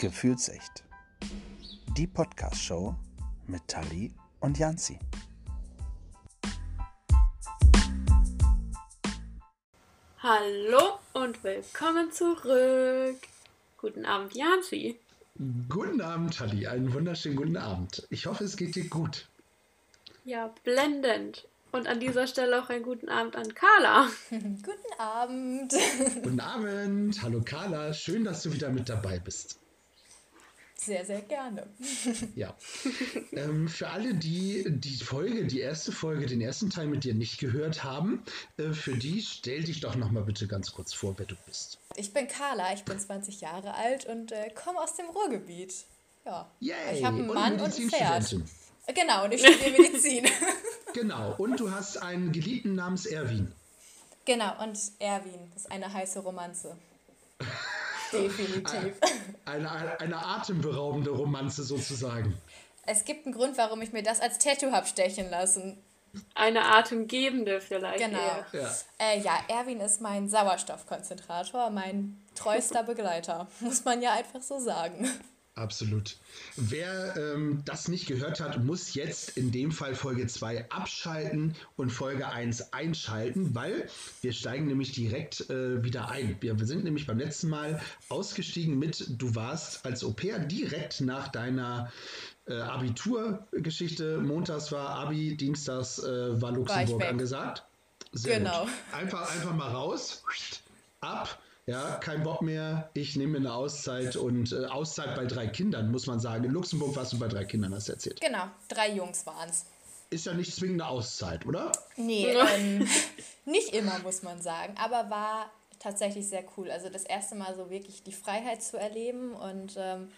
Gefühlsecht. Die Podcast-Show mit Tali und Janzi. Hallo und willkommen zurück. Guten Abend, Janzi. Guten Abend, Tali. Einen wunderschönen guten Abend. Ich hoffe, es geht dir gut. Ja, blendend. Und an dieser Stelle auch einen guten Abend an Carla. guten Abend. Guten Abend. Hallo Carla. Schön, dass du wieder mit dabei bist. Sehr, sehr gerne. Ja. ähm, für alle, die die Folge, die erste Folge, den ersten Teil mit dir nicht gehört haben, äh, für die stell dich doch noch mal bitte ganz kurz vor, wer du bist. Ich bin Carla, ich bin 20 Jahre alt und äh, komme aus dem Ruhrgebiet. Ja. Yay. Ich habe einen Mann und, und ein Pferd. Genau, und ich studiere Medizin. genau, und du hast einen Geliebten namens Erwin. Genau, und Erwin, das ist eine heiße Romanze. Definitiv. Eine, eine, eine, atemberaubende Romanze sozusagen. Es gibt einen Grund, warum ich mir das als Tattoo habe stechen lassen. Eine atemgebende vielleicht. Genau. Ja. Äh, ja, Erwin ist mein Sauerstoffkonzentrator, mein treuester Begleiter, muss man ja einfach so sagen. Absolut. Wer ähm, das nicht gehört hat, muss jetzt in dem Fall Folge 2 abschalten und Folge 1 einschalten, weil wir steigen nämlich direkt äh, wieder ein. Wir, wir, sind nämlich beim letzten Mal ausgestiegen mit, du warst als Au-pair direkt nach deiner äh, Abiturgeschichte. Montags war Abi, Dienstags äh, war Luxemburg war angesagt. Sehr genau. Gut. Einfach, einfach mal raus, ab ja, kein Bock mehr. Ich nehme mir eine Auszeit und äh, Auszeit bei drei Kindern, muss man sagen. In Luxemburg warst du bei drei Kindern, hast du erzählt. Genau, drei Jungs waren es. Ist ja nicht zwingend eine Auszeit, oder? Nee, ähm, nicht immer, muss man sagen. Aber war tatsächlich sehr cool. Also das erste Mal so wirklich die Freiheit zu erleben und ähm,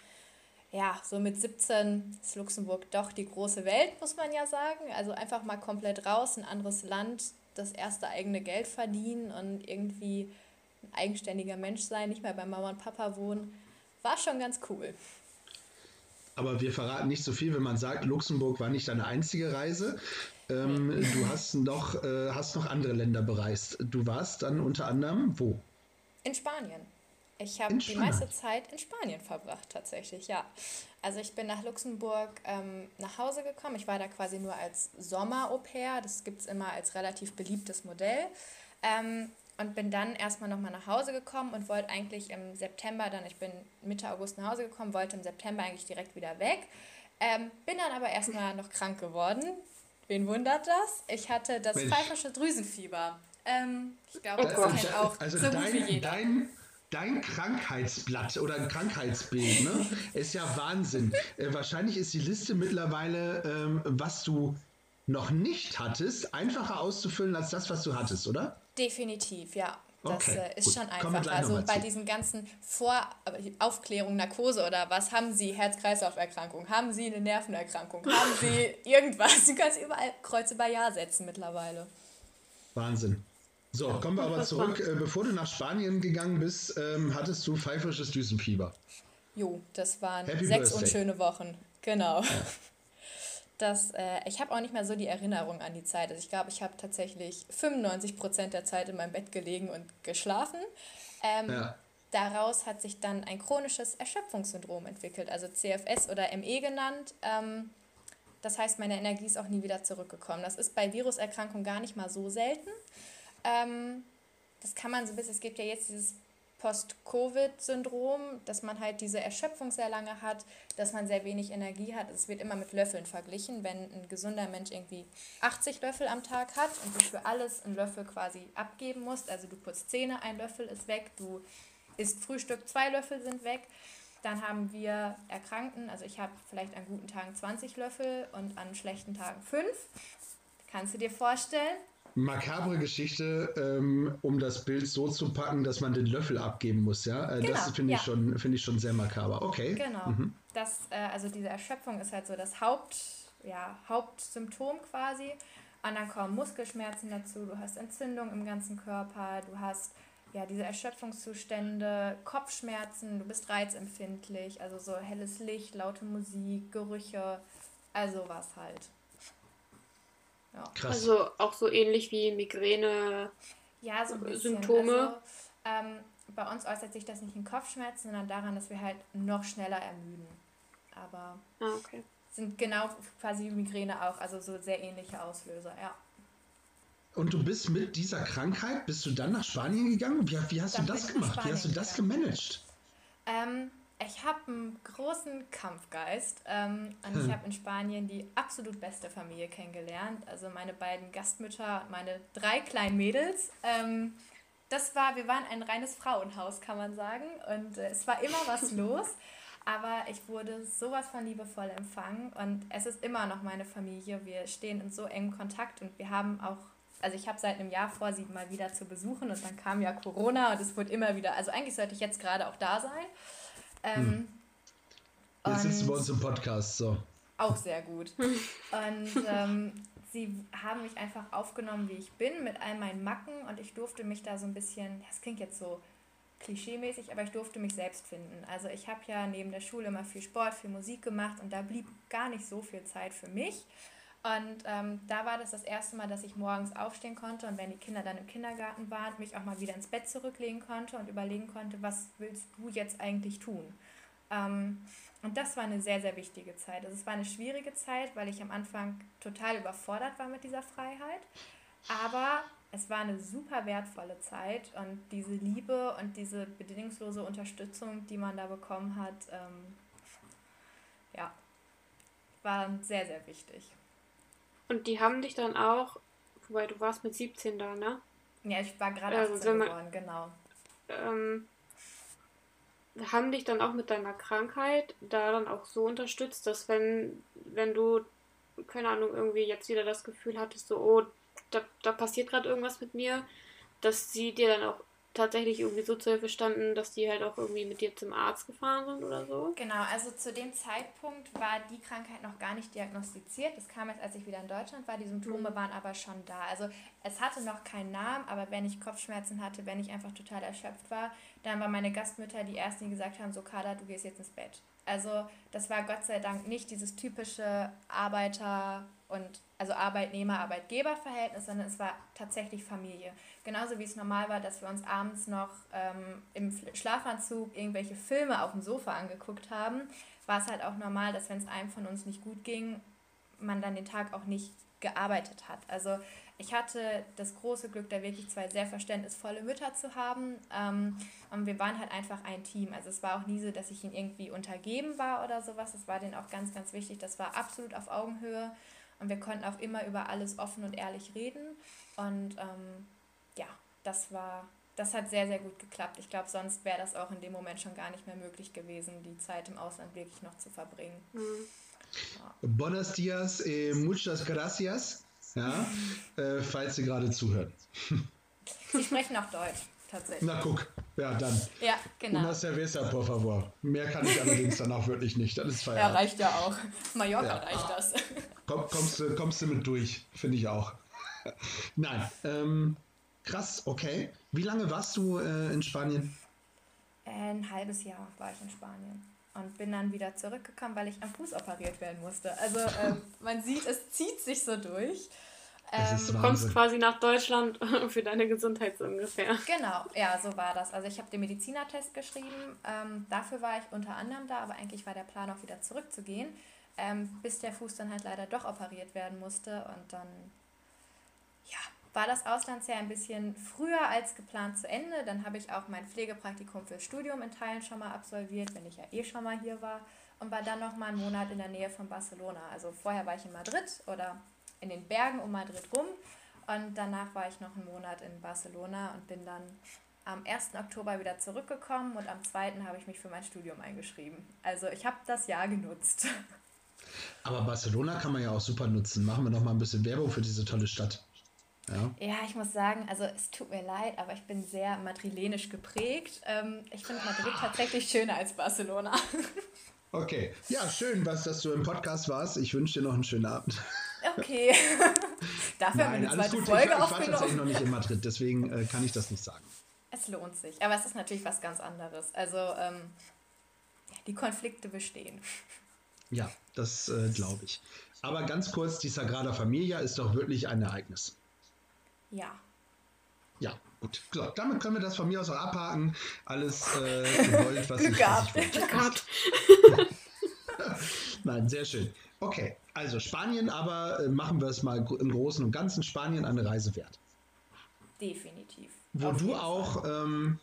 ja, so mit 17 ist Luxemburg doch die große Welt, muss man ja sagen. Also einfach mal komplett raus, ein anderes Land, das erste eigene Geld verdienen und irgendwie ein eigenständiger Mensch sein, nicht mehr bei Mama und Papa wohnen, war schon ganz cool. Aber wir verraten nicht so viel, wenn man sagt, Luxemburg war nicht deine einzige Reise. Ähm, du hast noch, äh, hast noch andere Länder bereist. Du warst dann unter anderem wo? In Spanien. Ich habe die meiste Zeit in Spanien verbracht, tatsächlich, ja. Also ich bin nach Luxemburg ähm, nach Hause gekommen. Ich war da quasi nur als Sommer-Au-pair. Das gibt es immer als relativ beliebtes Modell. Ähm, und bin dann erstmal nochmal nach Hause gekommen und wollte eigentlich im September dann, ich bin Mitte August nach Hause gekommen, wollte im September eigentlich direkt wieder weg. Ähm, bin dann aber erstmal noch krank geworden. Wen wundert das? Ich hatte das pfeifische Drüsenfieber. Ähm, ich glaube, das kennt also, auch also so dein, gut wie jeder. Dein, dein Krankheitsblatt oder ein Krankheitsbild ne, ist ja Wahnsinn. Äh, wahrscheinlich ist die Liste mittlerweile, ähm, was du noch nicht hattest, einfacher auszufüllen als das, was du hattest, oder? Definitiv, ja. Das okay, äh, ist gut. schon einfach. Also bei diesen ganzen Voraufklärung, Narkose oder was, haben Sie Herz-Kreislauf-Erkrankung, haben Sie eine Nervenerkrankung, haben Sie irgendwas? Du kannst überall Kreuze bei Ja setzen mittlerweile. Wahnsinn. So, kommen wir aber zurück. Äh, bevor du nach Spanien gegangen bist, ähm, hattest du pfeifersches Düsenfieber. Jo, das waren Happy sechs Birthday. unschöne Wochen. Genau. Ja dass äh, ich habe auch nicht mehr so die Erinnerung an die Zeit. Also ich glaube, ich habe tatsächlich 95 Prozent der Zeit in meinem Bett gelegen und geschlafen. Ähm, ja. Daraus hat sich dann ein chronisches Erschöpfungssyndrom entwickelt, also CFS oder ME genannt. Ähm, das heißt, meine Energie ist auch nie wieder zurückgekommen. Das ist bei Viruserkrankungen gar nicht mal so selten. Ähm, das kann man so ein bisschen, es gibt ja jetzt dieses Post-Covid-Syndrom, dass man halt diese Erschöpfung sehr lange hat, dass man sehr wenig Energie hat. Es wird immer mit Löffeln verglichen. Wenn ein gesunder Mensch irgendwie 80 Löffel am Tag hat und du für alles einen Löffel quasi abgeben musst, also du putzt Zähne, ein Löffel ist weg, du isst Frühstück, zwei Löffel sind weg, dann haben wir Erkrankten, also ich habe vielleicht an guten Tagen 20 Löffel und an schlechten Tagen 5. Kannst du dir vorstellen? Makabre Geschichte, ähm, um das Bild so zu packen, dass man den Löffel abgeben muss, ja? Äh, genau, das finde ich, ja. Schon, find ich schon sehr makaber. Okay. Genau. Mhm. Das, äh, also diese Erschöpfung ist halt so das Haupt, ja, Hauptsymptom quasi. Und dann kommen Muskelschmerzen dazu, du hast Entzündung im ganzen Körper, du hast ja diese Erschöpfungszustände, Kopfschmerzen, du bist reizempfindlich, also so helles Licht, laute Musik, Gerüche, also was halt. Ja. Krass. Also auch so ähnlich wie Migräne. Ja, so ein bisschen. Symptome. Also, ähm, bei uns äußert sich das nicht in Kopfschmerzen, sondern daran, dass wir halt noch schneller ermüden. Aber ah, okay. sind genau quasi wie Migräne auch, also so sehr ähnliche Auslöser, ja. Und du bist mit dieser Krankheit, bist du dann nach Spanien gegangen? Wie, wie hast dann du das gemacht? Wie hast du das gemanagt? Ähm, ich habe einen großen Kampfgeist ähm, und hm. ich habe in Spanien die absolut beste Familie kennengelernt. Also meine beiden Gastmütter, meine drei kleinen Mädels. Ähm, das war, wir waren ein reines Frauenhaus, kann man sagen. Und äh, es war immer was los. Aber ich wurde sowas von liebevoll empfangen und es ist immer noch meine Familie. Wir stehen in so engem Kontakt und wir haben auch, also ich habe seit einem Jahr vor, sie mal wieder zu besuchen und dann kam ja Corona und es wurde immer wieder, also eigentlich sollte ich jetzt gerade auch da sein. Ähm, hm. Jetzt sitzt du bei uns im Podcast, so. Auch sehr gut. und ähm, sie haben mich einfach aufgenommen, wie ich bin, mit all meinen Macken und ich durfte mich da so ein bisschen, das klingt jetzt so klischeemäßig, aber ich durfte mich selbst finden. Also ich habe ja neben der Schule immer viel Sport, viel Musik gemacht und da blieb gar nicht so viel Zeit für mich. Und ähm, da war das das erste Mal, dass ich morgens aufstehen konnte und wenn die Kinder dann im Kindergarten waren, mich auch mal wieder ins Bett zurücklegen konnte und überlegen konnte, was willst du jetzt eigentlich tun? Ähm, und das war eine sehr, sehr wichtige Zeit. Also es war eine schwierige Zeit, weil ich am Anfang total überfordert war mit dieser Freiheit. Aber es war eine super wertvolle Zeit und diese Liebe und diese bedingungslose Unterstützung, die man da bekommen hat, ähm, ja, waren sehr, sehr wichtig. Und die haben dich dann auch, wobei du warst mit 17 da, ne? Ja, ich war gerade 18 also, geworden, genau. Ähm, haben dich dann auch mit deiner Krankheit da dann auch so unterstützt, dass wenn, wenn du, keine Ahnung, irgendwie jetzt wieder das Gefühl hattest, so, oh, da, da passiert gerade irgendwas mit mir, dass sie dir dann auch tatsächlich irgendwie so zur Hilfe standen, dass die halt auch irgendwie mit dir zum Arzt gefahren sind oder so? Genau, also zu dem Zeitpunkt war die Krankheit noch gar nicht diagnostiziert. Das kam jetzt, als ich wieder in Deutschland war. Die Symptome mhm. waren aber schon da. Also es hatte noch keinen Namen, aber wenn ich Kopfschmerzen hatte, wenn ich einfach total erschöpft war, dann waren meine Gastmütter die ersten, die gesagt haben, so Kader, du gehst jetzt ins Bett. Also das war Gott sei Dank nicht dieses typische Arbeiter- und also Arbeitnehmer-Arbeitgeber-Verhältnis, sondern es war tatsächlich Familie. Genauso wie es normal war, dass wir uns abends noch ähm, im Schlafanzug irgendwelche Filme auf dem Sofa angeguckt haben, war es halt auch normal, dass wenn es einem von uns nicht gut ging, man dann den Tag auch nicht gearbeitet hat. Also ich hatte das große Glück, da wirklich zwei sehr verständnisvolle Mütter zu haben. Ähm, und wir waren halt einfach ein Team. Also es war auch nie so, dass ich ihnen irgendwie untergeben war oder sowas. Das war denen auch ganz, ganz wichtig. Das war absolut auf Augenhöhe. Und wir konnten auch immer über alles offen und ehrlich reden. Und ähm, ja, das war, das hat sehr, sehr gut geklappt. Ich glaube, sonst wäre das auch in dem Moment schon gar nicht mehr möglich gewesen, die Zeit im Ausland wirklich noch zu verbringen. Mhm. Ja. Buenos dias, eh, muchas gracias, ja, äh, falls Sie gerade zuhören. Sie sprechen auch Deutsch, tatsächlich. Na guck, ja dann. Ja, genau. Una cerveza, por favor. Mehr kann ich allerdings dann auch wirklich nicht. Das ist Feierabend. Ja, reicht ja auch. Mallorca ja. reicht das. Komm, kommst, du, kommst du mit durch, finde ich auch. Nein, ähm, Krass, okay. Wie lange warst du äh, in Spanien? Ein halbes Jahr war ich in Spanien und bin dann wieder zurückgekommen, weil ich am Fuß operiert werden musste. Also ähm, man sieht, es zieht sich so durch. Ähm, du kommst quasi nach Deutschland für deine Gesundheit so ungefähr. Genau, ja, so war das. Also ich habe den Medizinertest geschrieben. Ähm, dafür war ich unter anderem da, aber eigentlich war der Plan auch wieder zurückzugehen, ähm, bis der Fuß dann halt leider doch operiert werden musste und dann ja, war das Auslandsjahr ein bisschen früher als geplant zu Ende. Dann habe ich auch mein Pflegepraktikum fürs Studium in Teilen schon mal absolviert, wenn ich ja eh schon mal hier war. Und war dann noch mal einen Monat in der Nähe von Barcelona. Also vorher war ich in Madrid oder in den Bergen um Madrid rum. Und danach war ich noch einen Monat in Barcelona und bin dann am 1. Oktober wieder zurückgekommen und am 2. habe ich mich für mein Studium eingeschrieben. Also ich habe das Jahr genutzt. Aber Barcelona kann man ja auch super nutzen. Machen wir noch mal ein bisschen Werbung für diese tolle Stadt. Ja. ja, ich muss sagen, also es tut mir leid, aber ich bin sehr madrilenisch geprägt. Ähm, ich finde Madrid tatsächlich schöner als Barcelona. Okay, ja, schön, was, dass du im Podcast warst. Ich wünsche dir noch einen schönen Abend. Okay. Dafür Nein, haben wir eine zweite gut. Folge ich, ich war tatsächlich noch nicht in Madrid, deswegen äh, kann ich das nicht sagen. Es lohnt sich, aber es ist natürlich was ganz anderes. Also ähm, die Konflikte bestehen. Ja, das äh, glaube ich. Aber ganz kurz, die Sagrada Familia ist doch wirklich ein Ereignis. Ja. Ja, gut. So, damit können wir das von mir aus auch abhaken. Alles äh, gewollt, was Glück ich, was ich Glück gehabt. Nein, sehr schön. Okay, also Spanien, aber äh, machen wir es mal im Großen und Ganzen. Spanien eine Reise wert. Definitiv. Wo Auf du auch ähm,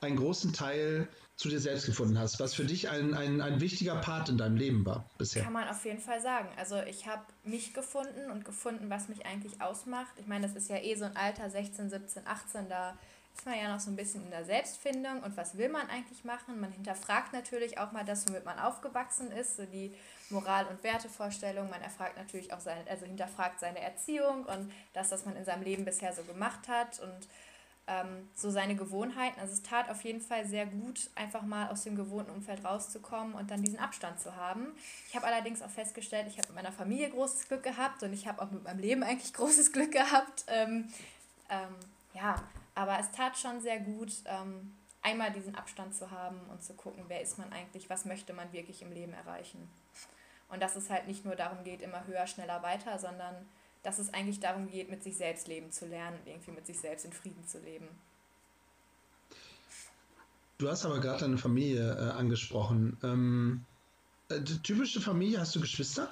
einen großen Teil zu dir selbst gefunden hast, was für dich ein, ein, ein wichtiger Part in deinem Leben war bisher. Kann man auf jeden Fall sagen. Also ich habe mich gefunden und gefunden, was mich eigentlich ausmacht. Ich meine, das ist ja eh so ein Alter, 16, 17, 18, da ist man ja noch so ein bisschen in der Selbstfindung und was will man eigentlich machen? Man hinterfragt natürlich auch mal das, womit man aufgewachsen ist, so die Moral- und Wertevorstellung. Man erfragt natürlich auch seine, also hinterfragt seine Erziehung und das, was man in seinem Leben bisher so gemacht hat und ähm, so seine Gewohnheiten. Also es tat auf jeden Fall sehr gut, einfach mal aus dem gewohnten Umfeld rauszukommen und dann diesen Abstand zu haben. Ich habe allerdings auch festgestellt, ich habe mit meiner Familie großes Glück gehabt und ich habe auch mit meinem Leben eigentlich großes Glück gehabt. Ähm, ähm, ja, aber es tat schon sehr gut, ähm, einmal diesen Abstand zu haben und zu gucken, wer ist man eigentlich, was möchte man wirklich im Leben erreichen. Und dass es halt nicht nur darum geht, immer höher, schneller, weiter, sondern dass es eigentlich darum geht, mit sich selbst leben zu lernen und irgendwie mit sich selbst in Frieden zu leben. Du hast aber gerade deine Familie äh, angesprochen. Ähm, äh, typische Familie, hast du Geschwister?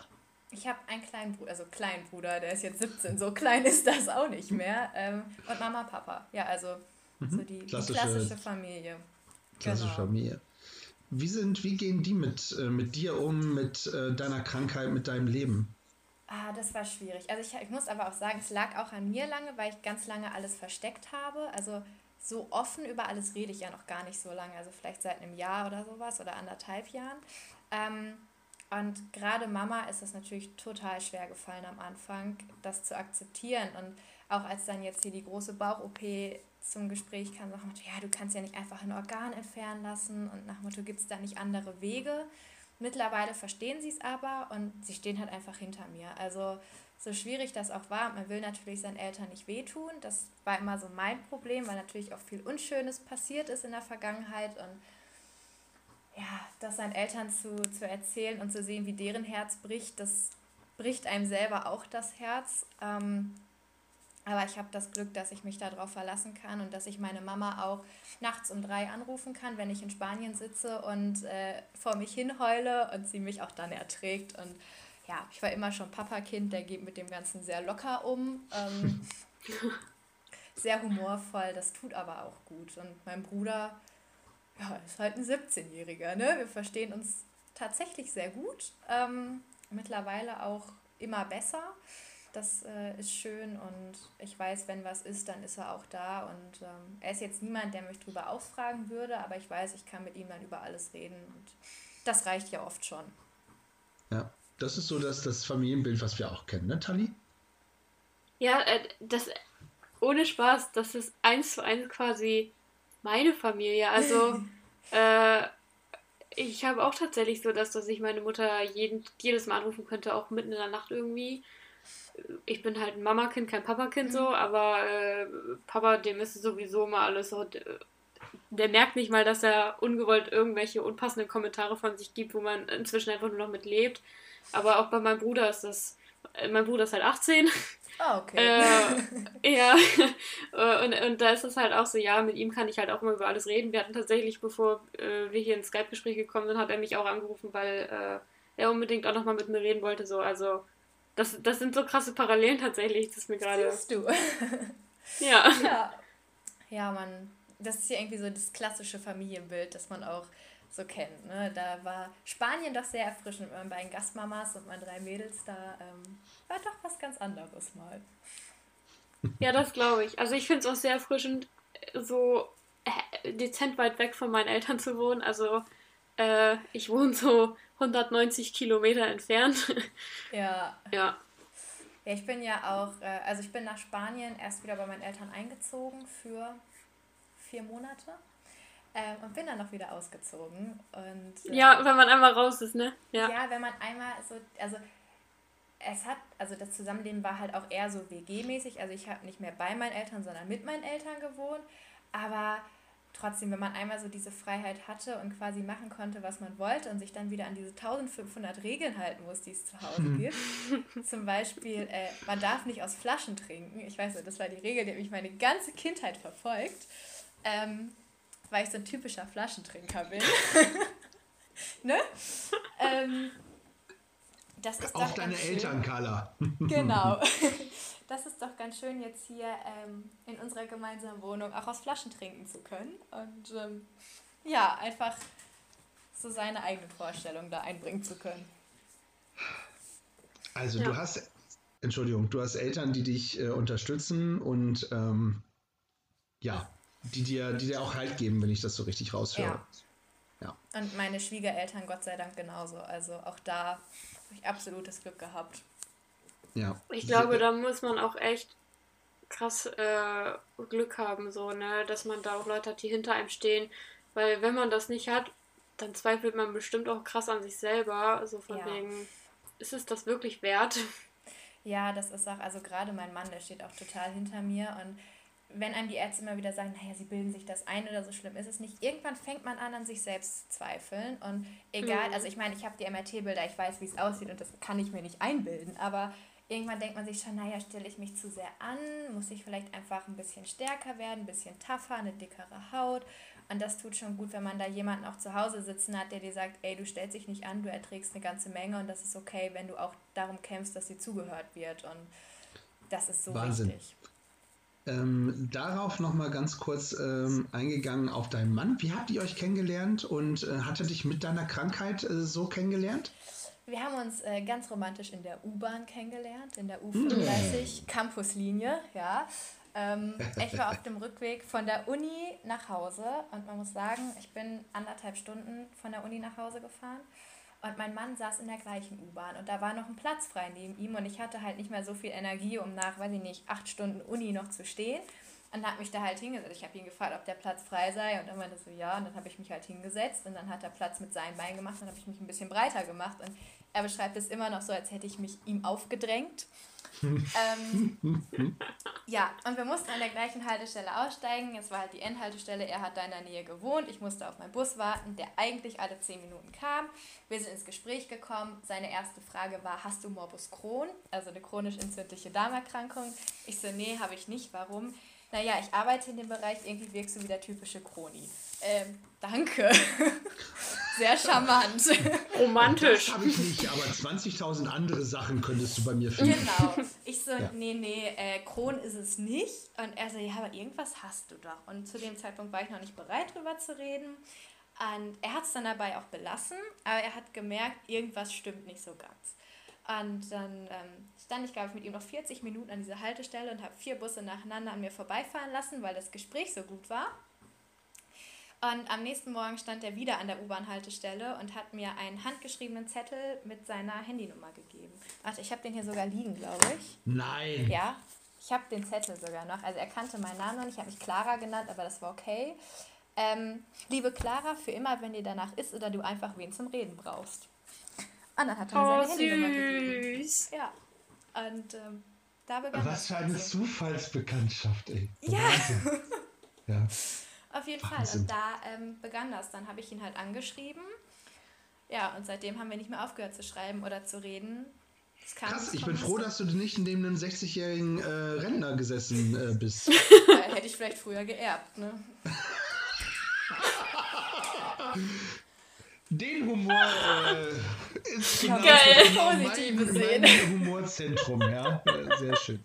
Ich habe einen kleinen Bruder, also kleinen Bruder, der ist jetzt 17, so klein ist das auch nicht mehr. Ähm, und Mama, Papa. Ja, also so die, die Klassische- klassische Familie. Klassische Genau. Familie. Wie, sind, wie gehen die mit, äh, mit dir um, mit äh, deiner Krankheit, mit deinem Leben? Ah, das war schwierig. Also ich, ich muss aber auch sagen, es lag auch an mir lange, weil ich ganz lange alles versteckt habe. Also so offen über alles rede ich ja noch gar nicht so lange, also vielleicht seit einem Jahr oder sowas oder anderthalb Jahren. Ähm, und gerade Mama ist es natürlich total schwer gefallen am Anfang, das zu akzeptieren. Und auch als dann jetzt hier die große Bauch-OP zum Gespräch kam, sagt man, ja, du kannst ja nicht einfach ein Organ entfernen lassen und nach Motto, gibt es da nicht andere Wege? Mittlerweile verstehen sie es aber und sie stehen halt einfach hinter mir. Also so schwierig das auch war, man will natürlich seinen Eltern nicht wehtun. Das war immer so mein Problem, weil natürlich auch viel Unschönes passiert ist in der Vergangenheit und ja, das seinen Eltern zu, zu erzählen und zu sehen, wie deren Herz bricht, das bricht einem selber auch das Herz. Ähm, aber ich habe das Glück, dass ich mich darauf verlassen kann und dass ich meine Mama auch nachts um drei anrufen kann, wenn ich in Spanien sitze und äh, vor mich hinheule und sie mich auch dann erträgt. Und ja, ich war immer schon Papakind, der geht mit dem Ganzen sehr locker um. Ähm, sehr humorvoll, das tut aber auch gut. Und mein Bruder, ja, ist halt ein 17-Jähriger, ne? Wir verstehen uns tatsächlich sehr gut. Ähm, mittlerweile auch immer besser. Das äh, ist schön und ich weiß, wenn was ist, dann ist er auch da. Und ähm, er ist jetzt niemand, der mich drüber ausfragen würde, aber ich weiß, ich kann mit ihm dann über alles reden und das reicht ja oft schon. Ja, das ist so das, das Familienbild, was wir auch kennen, ne, Tali? Ja, äh, das ohne Spaß, das ist eins zu eins quasi meine Familie. Also äh, ich habe auch tatsächlich so, dass, dass ich meine Mutter jeden, jedes Mal anrufen könnte, auch mitten in der Nacht irgendwie. Ich bin halt ein Mamakind, kein Papakind so, aber äh, Papa, dem ist sowieso mal alles so. Der merkt nicht mal, dass er ungewollt irgendwelche unpassenden Kommentare von sich gibt, wo man inzwischen einfach nur noch mit lebt. Aber auch bei meinem Bruder ist das. Äh, Mein Bruder ist halt 18 Ah, okay. äh, ja, Äh, und, und da ist es halt auch so, ja, mit ihm kann ich halt auch immer über alles reden. Wir hatten tatsächlich, bevor äh, wir hier ins Skype-Gespräch gekommen sind, hat er mich auch angerufen, weil äh, er unbedingt auch nochmal mit mir reden wollte. So, also das, das sind so krasse Parallelen tatsächlich, das mir gerade. Siehst du. Ja. ja. Ja, man, das ist ja irgendwie so das klassische Familienbild, das man auch so kennt. Ne? Da war Spanien doch sehr erfrischend mit meinen beiden Gastmamas und meinen drei Mädels. Da ähm, war doch was ganz anderes mal. Ja, das glaube ich. Also ich finde es auch sehr erfrischend, so äh, dezent weit weg von meinen Eltern zu wohnen. Also äh, ich wohne so 190 Kilometer entfernt. Ja. ja. Ja, ich bin ja auch, äh, also ich bin nach Spanien erst wieder bei meinen Eltern eingezogen für vier Monate ähm, und bin dann noch wieder ausgezogen. Und, äh, Ja, wenn man einmal raus ist, ne? Ja. Ja. wenn man einmal so, also es hat, also das Zusammenleben war halt auch eher so WG-mäßig. Also ich habe nicht mehr bei meinen Eltern, sondern mit meinen Eltern gewohnt. Aber trotzdem, wenn man einmal so diese Freiheit hatte und quasi machen konnte, was man wollte und sich dann wieder an diese 1500 Regeln halten muss, die es zu Hause hm. gibt. Zum Beispiel, äh, man darf nicht aus Flaschen trinken. Ich weiß nicht, das war die Regel, die mich meine ganze Kindheit verfolgt, ähm, weil ich so ein typischer Flaschentrinker bin. ne? Ähm, das ist Auch deine Eltern, Carla. Genau. das ist doch ganz schön, jetzt hier ähm, in unserer gemeinsamen Wohnung auch aus Flaschen trinken zu können. Und ähm, ja, einfach so seine eigene Vorstellung da einbringen zu können. Also ja. du hast, Entschuldigung, du hast Eltern, die dich äh, unterstützen und ähm, ja, die dir, die dir auch Halt geben, wenn ich das so richtig raushöre. Ja. ja. Und meine Schwiegereltern, Gott sei Dank, genauso. Also auch da habe ich absolutes Glück gehabt. Ja. Ich glaube, da muss man auch echt krass äh, Glück haben, so, ne, dass man da auch Leute hat, die hinter einem stehen. Weil wenn man das nicht hat, dann zweifelt man bestimmt auch krass an sich selber. Also von ja. wegen, ist es das wirklich wert? Ja, das ist auch, also gerade mein Mann, der steht auch total hinter mir und wenn einem die Ärzte immer wieder sagen, naja, sie bilden sich das ein oder so schlimm ist es nicht, irgendwann fängt man an, an sich selbst zu zweifeln. Und egal, mhm. also ich meine, ich habe die MRT-Bilder, ich weiß, wie es aussieht und das kann ich mir nicht einbilden, aber irgendwann denkt man sich schon, naja, stelle ich mich zu sehr an, muss ich vielleicht einfach ein bisschen stärker werden, ein bisschen tougher, eine dickere Haut. Und das tut schon gut, wenn man da jemanden auch zu Hause sitzen hat, der dir sagt, ey, du stellst dich nicht an, du erträgst eine ganze Menge und das ist okay, wenn du auch darum kämpfst, dass dir zugehört wird. Und das ist so Wahnsinn. wichtig. Ähm, darauf nochmal ganz kurz ähm, eingegangen auf deinen Mann. Wie habt ihr euch kennengelernt und äh, hat er dich mit deiner Krankheit äh, so kennengelernt? Wir haben uns äh, ganz romantisch in der U-Bahn kennengelernt, in der U35 mm. Campuslinie, ja. Ähm, ich war auf dem Rückweg von der Uni nach Hause und man muss sagen, ich bin anderthalb Stunden von der Uni nach Hause gefahren und mein Mann saß in der gleichen U-Bahn und da war noch ein Platz frei neben ihm und ich hatte halt nicht mehr so viel Energie, um nach, weiß ich nicht, acht Stunden Uni noch zu stehen. Und habe mich da halt hingesetzt. Ich habe ihn gefragt, ob der Platz frei sei. Und dann meinte er so, ja. Und dann habe ich mich halt hingesetzt. Und dann hat er Platz mit seinem Bein gemacht. Dann habe ich mich ein bisschen breiter gemacht. Und er beschreibt es immer noch so, als hätte ich mich ihm aufgedrängt. ähm, ja, und wir mussten an der gleichen Haltestelle aussteigen. Es war halt die Endhaltestelle. Er hat da in der Nähe gewohnt. Ich musste auf meinen Bus warten, der eigentlich alle zehn Minuten kam. Wir sind ins Gespräch gekommen. Seine erste Frage war: Hast du Morbus Crohn, also eine chronisch entzündliche Darmerkrankung? Ich so: Nee, habe ich nicht. Warum? naja, ich arbeite in dem Bereich, irgendwie wirkst du wie der typische Kroni. Ähm, danke. Sehr charmant. Romantisch. Das habe ich nicht, aber 20.000 andere Sachen könntest du bei mir finden. Genau. Ich so, ja. nee, nee, äh, Kron ist es nicht. Und er so, ja, aber irgendwas hast du doch. Und zu dem Zeitpunkt war ich noch nicht bereit, drüber zu reden. Und er hat es dann dabei auch belassen, aber er hat gemerkt, irgendwas stimmt nicht so ganz. Und dann ähm, stand ich, glaube ich, mit ihm noch 40 Minuten an dieser Haltestelle und habe vier Busse nacheinander an mir vorbeifahren lassen, weil das Gespräch so gut war. Und am nächsten Morgen stand er wieder an der U-Bahn-Haltestelle und hat mir einen handgeschriebenen Zettel mit seiner Handynummer gegeben. Warte, ich habe den hier sogar liegen, glaube ich. Nein. Ja, ich habe den Zettel sogar noch. Also er kannte meinen Namen noch nicht, ich habe mich Clara genannt, aber das war okay. Ähm, liebe Clara, für immer, wenn dir danach ist oder du einfach wen zum Reden brauchst. Und dann hat er mir oh, seine Handynummer gegeben. Ja. Und ähm, da begann Was für eine Zufallsbekanntschaft, ey. Ja. ja. Auf jeden Wahnsinn. Fall. Und da ähm, begann das. Dann habe ich ihn halt angeschrieben. Ja, und seitdem haben wir nicht mehr aufgehört zu schreiben oder zu reden. Krass, ich bin froh, dass du nicht in dem 60-jährigen äh, Rentner gesessen äh, bist. hätte ich vielleicht früher geerbt, ne? Den Humor äh, ist genau Geil, positive Szene. Humorzentrum, ja. Sehr schön.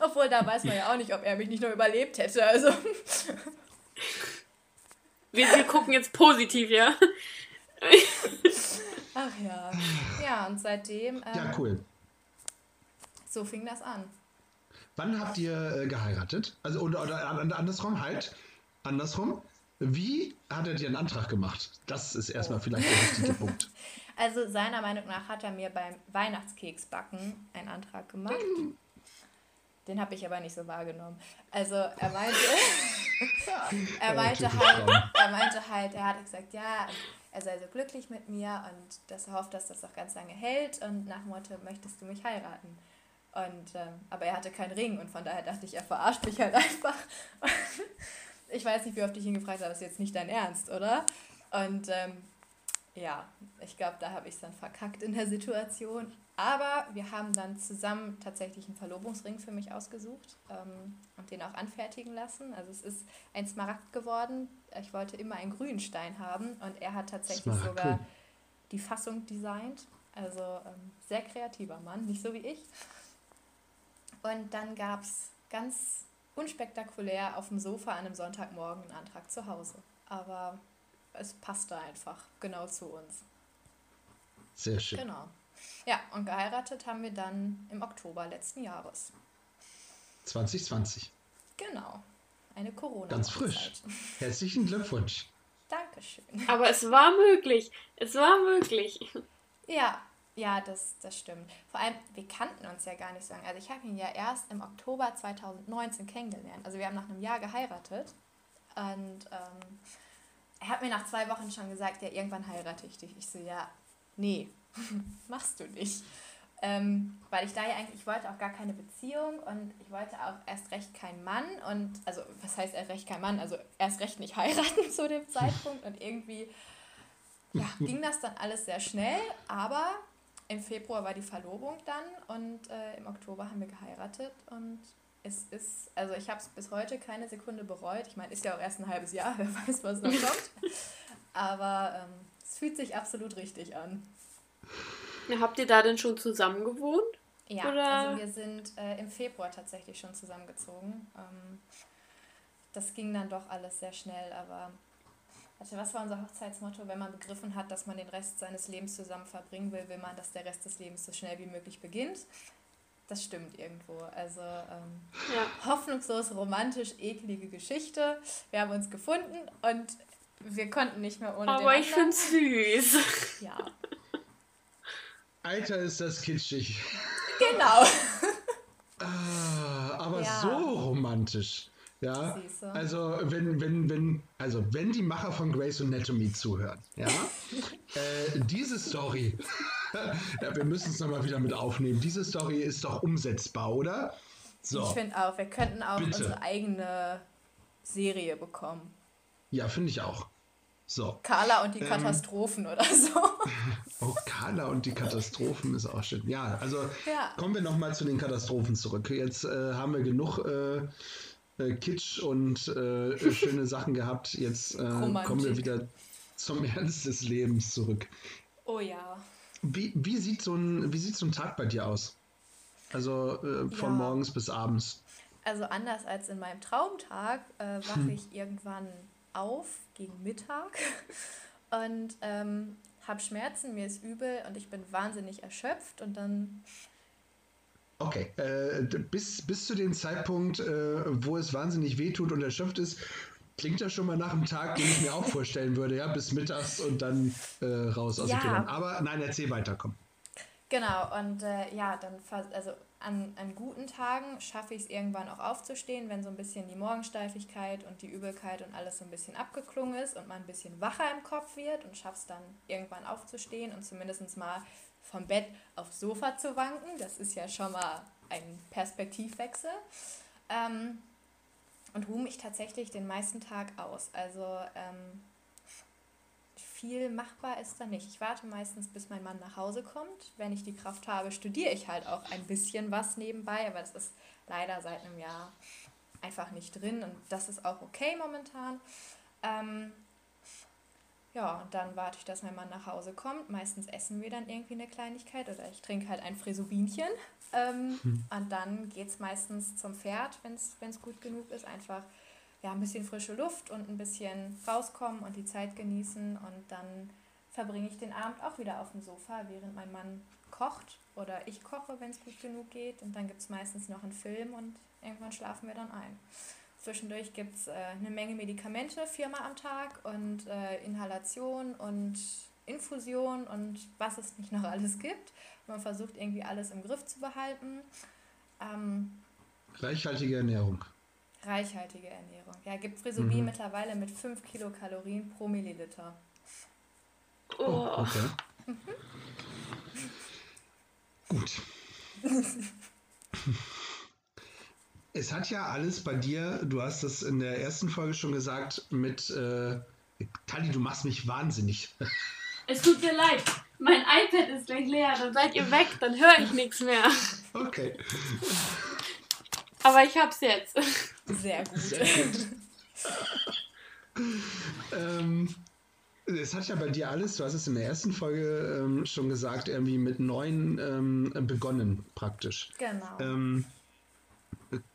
Obwohl, da weiß man ja auch nicht, ob er mich nicht nur überlebt hätte. Also. Wir, wir gucken jetzt positiv, ja. Ach ja. Ja, und seitdem. Ähm, ja, cool. So fing das an. Wann habt ihr äh, geheiratet? Also, oder, oder andersrum, halt. Andersrum. Wie hat er dir einen Antrag gemacht? Das ist erstmal vielleicht der wichtige Punkt. Also seiner Meinung nach hat er mir beim Weihnachtskeksbacken einen Antrag gemacht. Den habe ich aber nicht so wahrgenommen. Also er meinte, er meinte halt, er meinte halt, er hat gesagt, ja, er sei so glücklich mit mir und dass er hofft, dass das auch ganz lange hält und nach dem Motto, möchtest du mich heiraten? Und ähm, aber er hatte keinen Ring und von daher dachte ich, er verarscht mich halt einfach. ich weiß nicht, wie oft ich ihn gefragt habe, das ist jetzt nicht dein Ernst, oder? Und ähm, ja, ich glaube, da habe ich es dann verkackt in der Situation. Aber wir haben dann zusammen tatsächlich einen Verlobungsring für mich ausgesucht ähm, und den auch anfertigen lassen. Also es ist ein Smaragd geworden. Ich wollte immer einen grünen Stein haben und er hat tatsächlich Smaragd. sogar die Fassung designt. Also ähm, sehr kreativer Mann, nicht so wie ich. Und dann gab es ganz unspektakulär auf dem Sofa an einem Sonntagmorgen einen Antrag zu Hause. Aber es passte einfach genau zu uns. Sehr schön. Genau. Ja, und geheiratet haben wir dann im Oktober letzten Jahres. 2020. Genau. Eine corona. Ganz frisch. Herzlichen Glückwunsch. Dankeschön. Aber es war möglich. Es war möglich. Ja, ja, das, das stimmt. Vor allem, wir kannten uns ja gar nicht so lange. Also ich habe ihn ja erst im Oktober 2019 kennengelernt. Also wir haben nach einem Jahr geheiratet. Und ähm, er hat mir nach zwei Wochen schon gesagt, ja, irgendwann heirate ich dich. Ich so, ja, nee, machst du nicht. Ähm, weil ich da ja eigentlich, ich wollte auch gar keine Beziehung und ich wollte auch erst recht keinen Mann und, also was heißt erst recht kein Mann, also erst recht nicht heiraten zu dem Zeitpunkt und irgendwie ja, ging das dann alles sehr schnell, aber im Februar war die Verlobung dann und äh, im Oktober haben wir geheiratet und es ist, also ich habe es bis heute keine Sekunde bereut. Ich meine, ist ja auch erst ein halbes Jahr, wer weiß, was noch kommt. Aber ähm, es fühlt sich absolut richtig an. Habt ihr da denn schon zusammen gewohnt? Ja, Oder? also wir sind äh, im Februar tatsächlich schon zusammengezogen. Ähm, das ging dann doch alles sehr schnell, aber also was war unser Hochzeitsmotto? Wenn man begriffen hat, dass man den Rest seines Lebens zusammen verbringen will, will man, dass der Rest des Lebens so schnell wie möglich beginnt. Das stimmt irgendwo. Also ähm, ja. hoffnungslos, romantisch, eklige Geschichte. Wir haben uns gefunden und wir konnten nicht mehr ohne Aber ich finde es süß. Ja. Alter, ist das kitschig. Genau. ah, aber ja. so romantisch. Ja, also wenn, wenn, wenn, also wenn die Macher von Grace Anatomy zuhören, ja, äh, diese Story, ja, wir müssen es nochmal wieder mit aufnehmen. Diese Story ist doch umsetzbar, oder? So. Ich finde auch, wir könnten auch Bitte. unsere eigene Serie bekommen. Ja, finde ich auch. So. Carla und die ähm, Katastrophen oder so. Oh, Carla und die Katastrophen ist auch schön. Ja, also ja. kommen wir nochmal zu den Katastrophen zurück. Jetzt äh, haben wir genug äh, äh, Kitsch und äh, schöne Sachen gehabt. Jetzt äh, kommen wir wieder zum Ernst des Lebens zurück. Oh ja. Wie, wie, sieht, so ein, wie sieht so ein Tag bei dir aus? Also äh, von ja. morgens bis abends. Also anders als in meinem Traumtag äh, wache hm. ich irgendwann auf gegen Mittag und ähm, habe Schmerzen, mir ist übel und ich bin wahnsinnig erschöpft und dann Okay, äh, bis, bis zu dem Zeitpunkt, äh, wo es wahnsinnig wehtut und erschöpft ist, klingt das schon mal nach einem Tag, den ich mir auch vorstellen würde, ja, bis mittags und dann äh, raus aus ja. Tür. Aber nein, erzähl weiter, komm. Genau, und äh, ja, dann, also an, an guten Tagen schaffe ich es irgendwann auch aufzustehen, wenn so ein bisschen die Morgensteifigkeit und die Übelkeit und alles so ein bisschen abgeklungen ist und man ein bisschen wacher im Kopf wird und schafft es dann irgendwann aufzustehen und zumindest mal vom Bett aufs Sofa zu wanken. Das ist ja schon mal ein Perspektivwechsel. Ähm, und ruhe mich tatsächlich den meisten Tag aus. Also ähm, viel machbar ist da nicht. Ich warte meistens, bis mein Mann nach Hause kommt. Wenn ich die Kraft habe, studiere ich halt auch ein bisschen was nebenbei, aber das ist leider seit einem Jahr einfach nicht drin und das ist auch okay momentan. Ähm, ja, und dann warte ich, dass mein Mann nach Hause kommt. Meistens essen wir dann irgendwie eine Kleinigkeit oder ich trinke halt ein Frisubinchen. Ähm, hm. Und dann geht es meistens zum Pferd, wenn es gut genug ist. Einfach ja, ein bisschen frische Luft und ein bisschen rauskommen und die Zeit genießen. Und dann verbringe ich den Abend auch wieder auf dem Sofa, während mein Mann kocht oder ich koche, wenn es gut genug geht. Und dann gibt es meistens noch einen Film und irgendwann schlafen wir dann ein. Zwischendurch gibt es äh, eine Menge Medikamente, viermal am Tag und äh, Inhalation und Infusion und was es nicht noch alles gibt. Man versucht irgendwie alles im Griff zu behalten. Ähm, reichhaltige Ernährung. Reichhaltige Ernährung. Ja, gibt Frisubin mhm. mittlerweile mit 5 Kilokalorien pro Milliliter. Oh, oh okay. Gut. es hat ja alles bei dir, du hast das in der ersten Folge schon gesagt, mit äh, Tali, du machst mich wahnsinnig. Es tut mir leid, mein iPad ist gleich leer, dann seid ihr weg, dann höre ich nichts mehr. Okay. Aber ich hab's jetzt. Sehr gut. Sehr gut. ähm, es hat ja bei dir alles, du hast es in der ersten Folge ähm, schon gesagt, irgendwie mit neun ähm, begonnen, praktisch. Genau.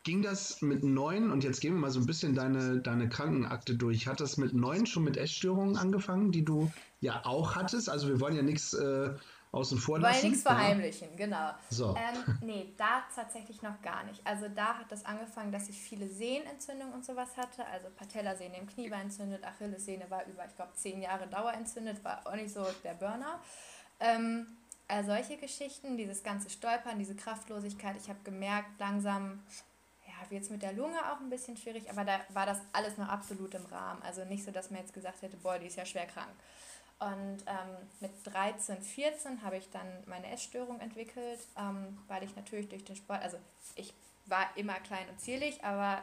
Ging das mit neun, und jetzt gehen wir mal so ein bisschen deine, deine Krankenakte durch. Hat das mit neun schon mit Essstörungen angefangen, die du ja auch hattest? Also wir wollen ja nichts äh, außen vor lassen. Wollen nichts verheimlichen, ja. genau. So. Ähm, nee, da tatsächlich noch gar nicht. Also da hat das angefangen, dass ich viele Sehnenentzündungen und sowas hatte. Also Patellasehne im Knie war entzündet, Achillessehne war über, ich glaube, zehn Jahre dauerentzündet, war auch nicht so der Burner. Ähm, also solche Geschichten, dieses ganze Stolpern, diese Kraftlosigkeit, ich habe gemerkt, langsam ja, wird es mit der Lunge auch ein bisschen schwierig, aber da war das alles noch absolut im Rahmen. Also nicht so, dass man jetzt gesagt hätte, boah, die ist ja schwer krank. Und ähm, mit 13, 14 habe ich dann meine Essstörung entwickelt, ähm, weil ich natürlich durch den Sport, also ich war immer klein und zierlich, aber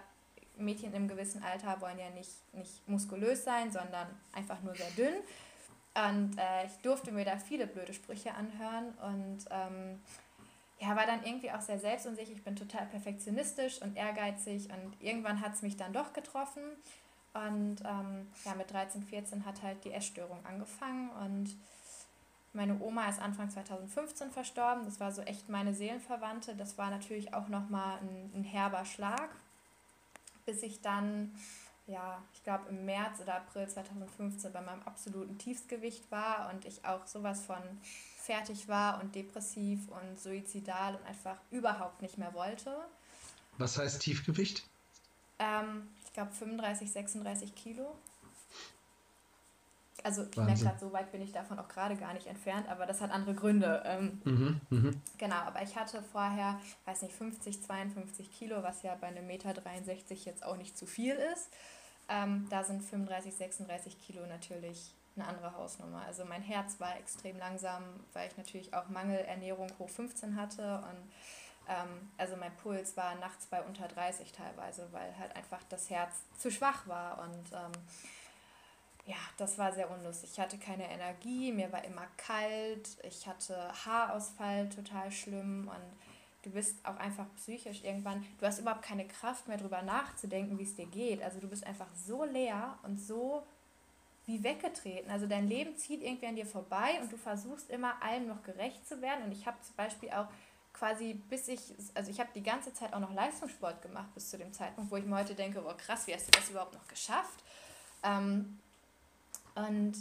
Mädchen im gewissen Alter wollen ja nicht, nicht muskulös sein, sondern einfach nur sehr dünn. Und äh, ich durfte mir da viele blöde Sprüche anhören und ähm, ja, war dann irgendwie auch sehr selbstunsicher. Ich bin total perfektionistisch und ehrgeizig und irgendwann hat es mich dann doch getroffen. Und ähm, ja, mit 13, 14 hat halt die Essstörung angefangen und meine Oma ist Anfang 2015 verstorben. Das war so echt meine Seelenverwandte. Das war natürlich auch nochmal ein, ein herber Schlag, bis ich dann ja, ich glaube im März oder April 2015 bei meinem absoluten Tiefsgewicht war und ich auch sowas von fertig war und depressiv und suizidal und einfach überhaupt nicht mehr wollte. Was heißt Tiefgewicht? Ähm, ich glaube 35, 36 Kilo. Also ich merke gerade, so weit bin ich davon auch gerade gar nicht entfernt, aber das hat andere Gründe. Ähm, mhm, mh. Genau, aber ich hatte vorher, weiß nicht, 50, 52 Kilo, was ja bei einem Meter 63 jetzt auch nicht zu viel ist. Ähm, da sind 35, 36 Kilo natürlich eine andere Hausnummer. Also mein Herz war extrem langsam, weil ich natürlich auch Mangelernährung hoch 15 hatte und ähm, also mein Puls war nachts bei unter 30 teilweise, weil halt einfach das Herz zu schwach war und ähm, ja, das war sehr unlustig. Ich hatte keine Energie, mir war immer kalt, ich hatte Haarausfall total schlimm und du bist auch einfach psychisch irgendwann, du hast überhaupt keine Kraft mehr drüber nachzudenken, wie es dir geht. Also du bist einfach so leer und so wie weggetreten. Also dein Leben zieht irgendwie an dir vorbei und du versuchst immer allem noch gerecht zu werden. Und ich habe zum Beispiel auch quasi bis ich, also ich habe die ganze Zeit auch noch Leistungssport gemacht bis zu dem Zeitpunkt, wo ich mir heute denke, oh krass, wie hast du das überhaupt noch geschafft? Ähm, und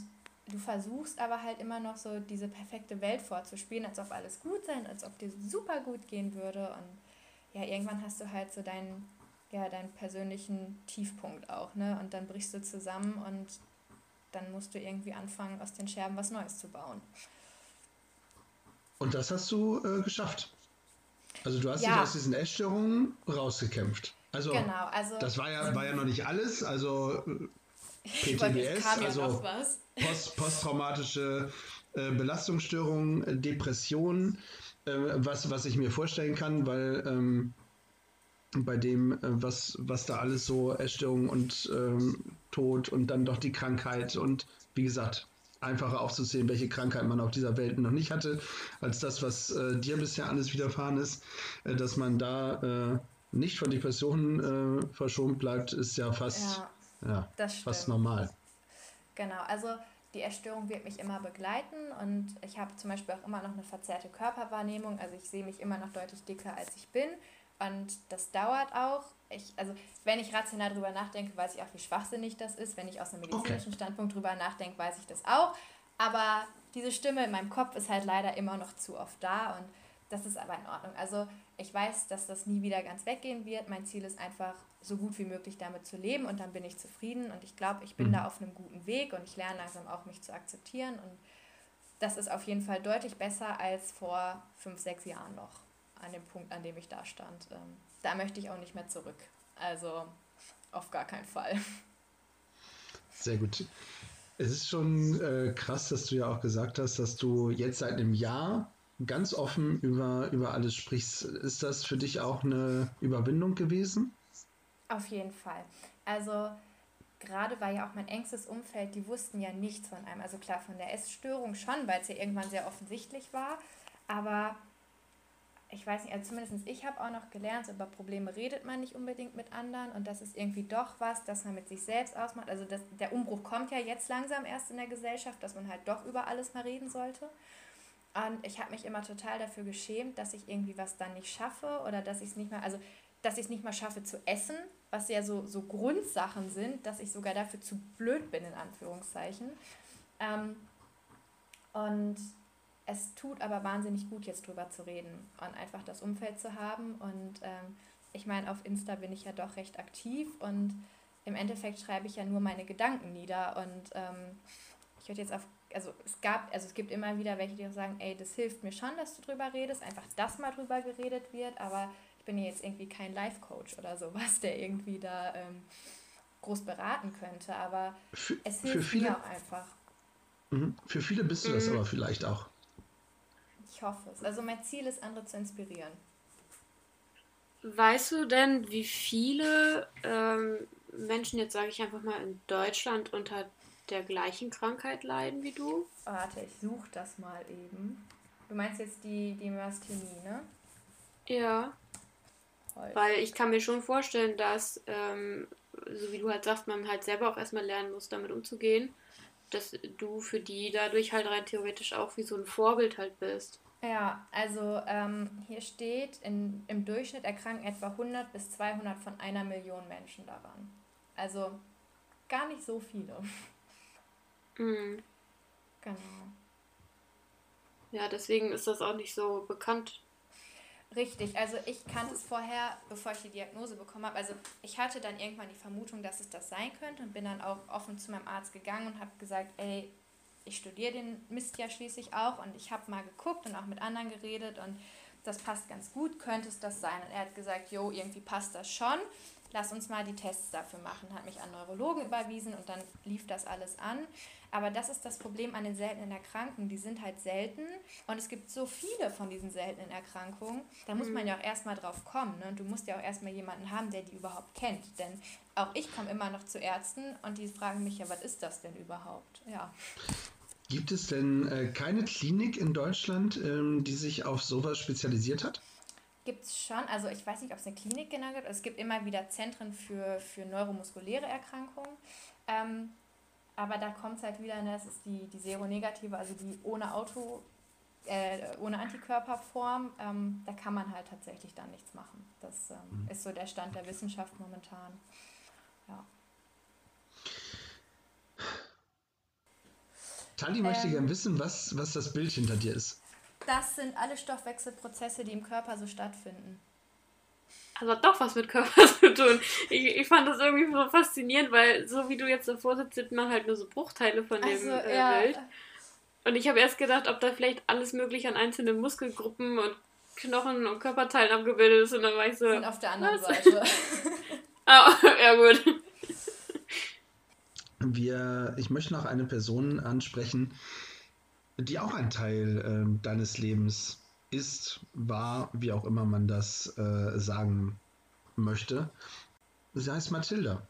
du versuchst aber halt immer noch so diese perfekte Welt vorzuspielen, als ob alles gut sein, als ob dir super gut gehen würde. Und ja, irgendwann hast du halt so deinen, ja, deinen persönlichen Tiefpunkt auch, ne? Und dann brichst du zusammen und dann musst du irgendwie anfangen, aus den Scherben was Neues zu bauen. Und das hast du äh, geschafft. Also du hast ja. dich aus diesen Essstörungen rausgekämpft. Also, genau, also das war ja, war ja noch nicht alles. Also PTBS, also Post, posttraumatische äh, Belastungsstörungen, äh, Depressionen, äh, was, was ich mir vorstellen kann, weil ähm, bei dem, äh, was, was da alles so Essstörungen und ähm, Tod und dann doch die Krankheit und wie gesagt, einfacher aufzusehen, welche Krankheit man auf dieser Welt noch nicht hatte, als das, was äh, dir bisher alles widerfahren ist, äh, dass man da nicht von Depressionen verschont bleibt, ist ja fast ja. Ja, das stimmt. fast normal. Genau, also die Essstörung wird mich immer begleiten und ich habe zum Beispiel auch immer noch eine verzerrte Körperwahrnehmung. Also ich sehe mich immer noch deutlich dicker, als ich bin. Und das dauert auch. Ich, also wenn ich rational drüber nachdenke, weiß ich auch, wie schwachsinnig das ist. Wenn ich aus einem medizinischen okay. Standpunkt drüber nachdenke, weiß ich das auch. Aber diese Stimme in meinem Kopf ist halt leider immer noch zu oft da und das ist aber in Ordnung. Also ich weiß, dass das nie wieder ganz weggehen wird. Mein Ziel ist einfach, so gut wie möglich damit zu leben und dann bin ich zufrieden und ich glaube, ich bin mhm. da auf einem guten Weg und ich lerne langsam auch mich zu akzeptieren und das ist auf jeden Fall deutlich besser als vor fünf, sechs Jahren noch an dem Punkt, an dem ich da stand. Ähm, da möchte ich auch nicht mehr zurück. Also auf gar keinen Fall. Sehr gut. Es ist schon äh, krass, dass du ja auch gesagt hast, dass du jetzt seit einem Jahr ganz offen über, über alles sprichst. Ist das für dich auch eine Überwindung gewesen? Auf jeden Fall. Also gerade war ja auch mein engstes Umfeld, die wussten ja nichts von einem. Also klar, von der Essstörung schon, weil es ja irgendwann sehr offensichtlich war. Aber ich weiß nicht, also zumindest ich habe auch noch gelernt, so über Probleme redet man nicht unbedingt mit anderen und das ist irgendwie doch was, das man mit sich selbst ausmacht. Also das, der Umbruch kommt ja jetzt langsam erst in der Gesellschaft, dass man halt doch über alles mal reden sollte. Und ich habe mich immer total dafür geschämt, dass ich irgendwie was dann nicht schaffe oder dass ich es nicht mal, also dass ich es nicht mal schaffe zu essen, was ja so, so Grundsachen sind, dass ich sogar dafür zu blöd bin, in Anführungszeichen. Ähm, und es tut aber wahnsinnig gut, jetzt drüber zu reden und einfach das Umfeld zu haben. Und ähm, ich meine, auf Insta bin ich ja doch recht aktiv und im Endeffekt schreibe ich ja nur meine Gedanken nieder. Und ähm, ich würde jetzt auf, also es gab, also es gibt immer wieder welche, die sagen, ey, das hilft mir schon, dass du drüber redest, einfach, dass mal drüber geredet wird, aber ich bin ja jetzt irgendwie kein Life-Coach oder sowas, der irgendwie da ähm, groß beraten könnte. Aber für, es hilft viele, mir einfach. Mhm. Für viele bist du das mhm. aber vielleicht auch. Ich hoffe es. Also mein Ziel ist, andere zu inspirieren. Weißt du denn, wie viele ähm, Menschen, jetzt sage ich einfach mal, in Deutschland unter der gleichen Krankheit leiden wie du? Warte, ich suche das mal eben. Du meinst jetzt die, die Myasthenie, ne? Ja. Voll. Weil ich kann mir schon vorstellen, dass, ähm, so wie du halt sagst, man halt selber auch erstmal lernen muss, damit umzugehen, dass du für die dadurch halt rein theoretisch auch wie so ein Vorbild halt bist. Ja, also ähm, hier steht, in, im Durchschnitt erkranken etwa 100 bis 200 von einer Million Menschen daran. Also gar nicht so viele. Mhm. Genau. Ja, deswegen ist das auch nicht so bekannt. Richtig, also ich kannte es vorher, bevor ich die Diagnose bekommen habe. Also ich hatte dann irgendwann die Vermutung, dass es das sein könnte und bin dann auch offen zu meinem Arzt gegangen und habe gesagt, ey, ich studiere den Mist ja schließlich auch und ich habe mal geguckt und auch mit anderen geredet und das passt ganz gut, könnte es das sein? Und er hat gesagt, jo, irgendwie passt das schon, lass uns mal die Tests dafür machen, hat mich an Neurologen überwiesen und dann lief das alles an. Aber das ist das Problem an den seltenen Erkrankungen. Die sind halt selten und es gibt so viele von diesen seltenen Erkrankungen. Da muss man mhm. ja auch erstmal drauf kommen. Ne? Du musst ja auch erstmal jemanden haben, der die überhaupt kennt. Denn auch ich komme immer noch zu Ärzten und die fragen mich ja, was ist das denn überhaupt? Ja. Gibt es denn äh, keine Klinik in Deutschland, ähm, die sich auf sowas spezialisiert hat? Gibt es schon. Also ich weiß nicht, ob es eine Klinik genau gibt. Es gibt immer wieder Zentren für, für neuromuskuläre Erkrankungen. Ähm, aber da kommt es halt wieder, ne, das ist die, die Seronegative, also die ohne Auto, äh, ohne Antikörperform, ähm, da kann man halt tatsächlich dann nichts machen. Das ähm, mhm. ist so der Stand der Wissenschaft momentan. Ja. Tali möchte ähm, gerne wissen, was, was das Bild hinter dir ist. Das sind alle Stoffwechselprozesse, die im Körper so stattfinden. Also hat doch was mit Körper zu tun. Ich, ich fand das irgendwie so faszinierend, weil so wie du jetzt davor sitzt, sieht man halt nur so Bruchteile von dem also, äh, ja. Bild. Und ich habe erst gedacht, ob da vielleicht alles mögliche an einzelnen Muskelgruppen und Knochen und Körperteilen abgebildet ist. Und dann war ich so. Und auf der anderen was? Seite. ah, ja, gut. Wir, ich möchte noch eine Person ansprechen, die auch ein Teil äh, deines Lebens ist, war, wie auch immer man das äh, sagen möchte. Sie heißt Mathilda.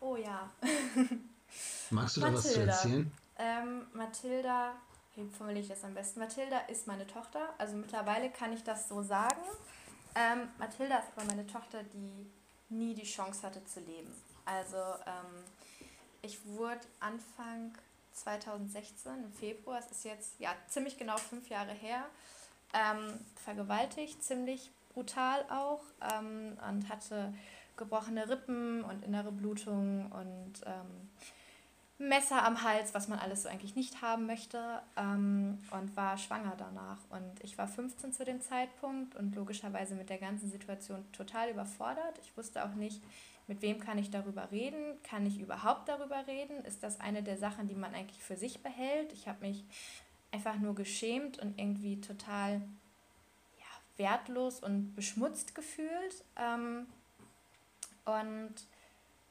Oh ja. Magst du da was zu erzählen? Ähm, Mathilda, wie formuliere ich das am besten? Mathilda ist meine Tochter. Also mittlerweile kann ich das so sagen. Ähm, Mathilda ist aber meine Tochter, die nie die Chance hatte zu leben. Also ähm, ich wurde Anfang 2016 im Februar, es ist jetzt ja ziemlich genau fünf Jahre her, ähm, vergewaltigt, ziemlich brutal auch ähm, und hatte gebrochene Rippen und innere Blutung und ähm, Messer am Hals, was man alles so eigentlich nicht haben möchte ähm, und war schwanger danach. Und ich war 15 zu dem Zeitpunkt und logischerweise mit der ganzen Situation total überfordert. Ich wusste auch nicht, mit wem kann ich darüber reden? Kann ich überhaupt darüber reden? Ist das eine der Sachen, die man eigentlich für sich behält? Ich habe mich einfach nur geschämt und irgendwie total ja, wertlos und beschmutzt gefühlt. Ähm, und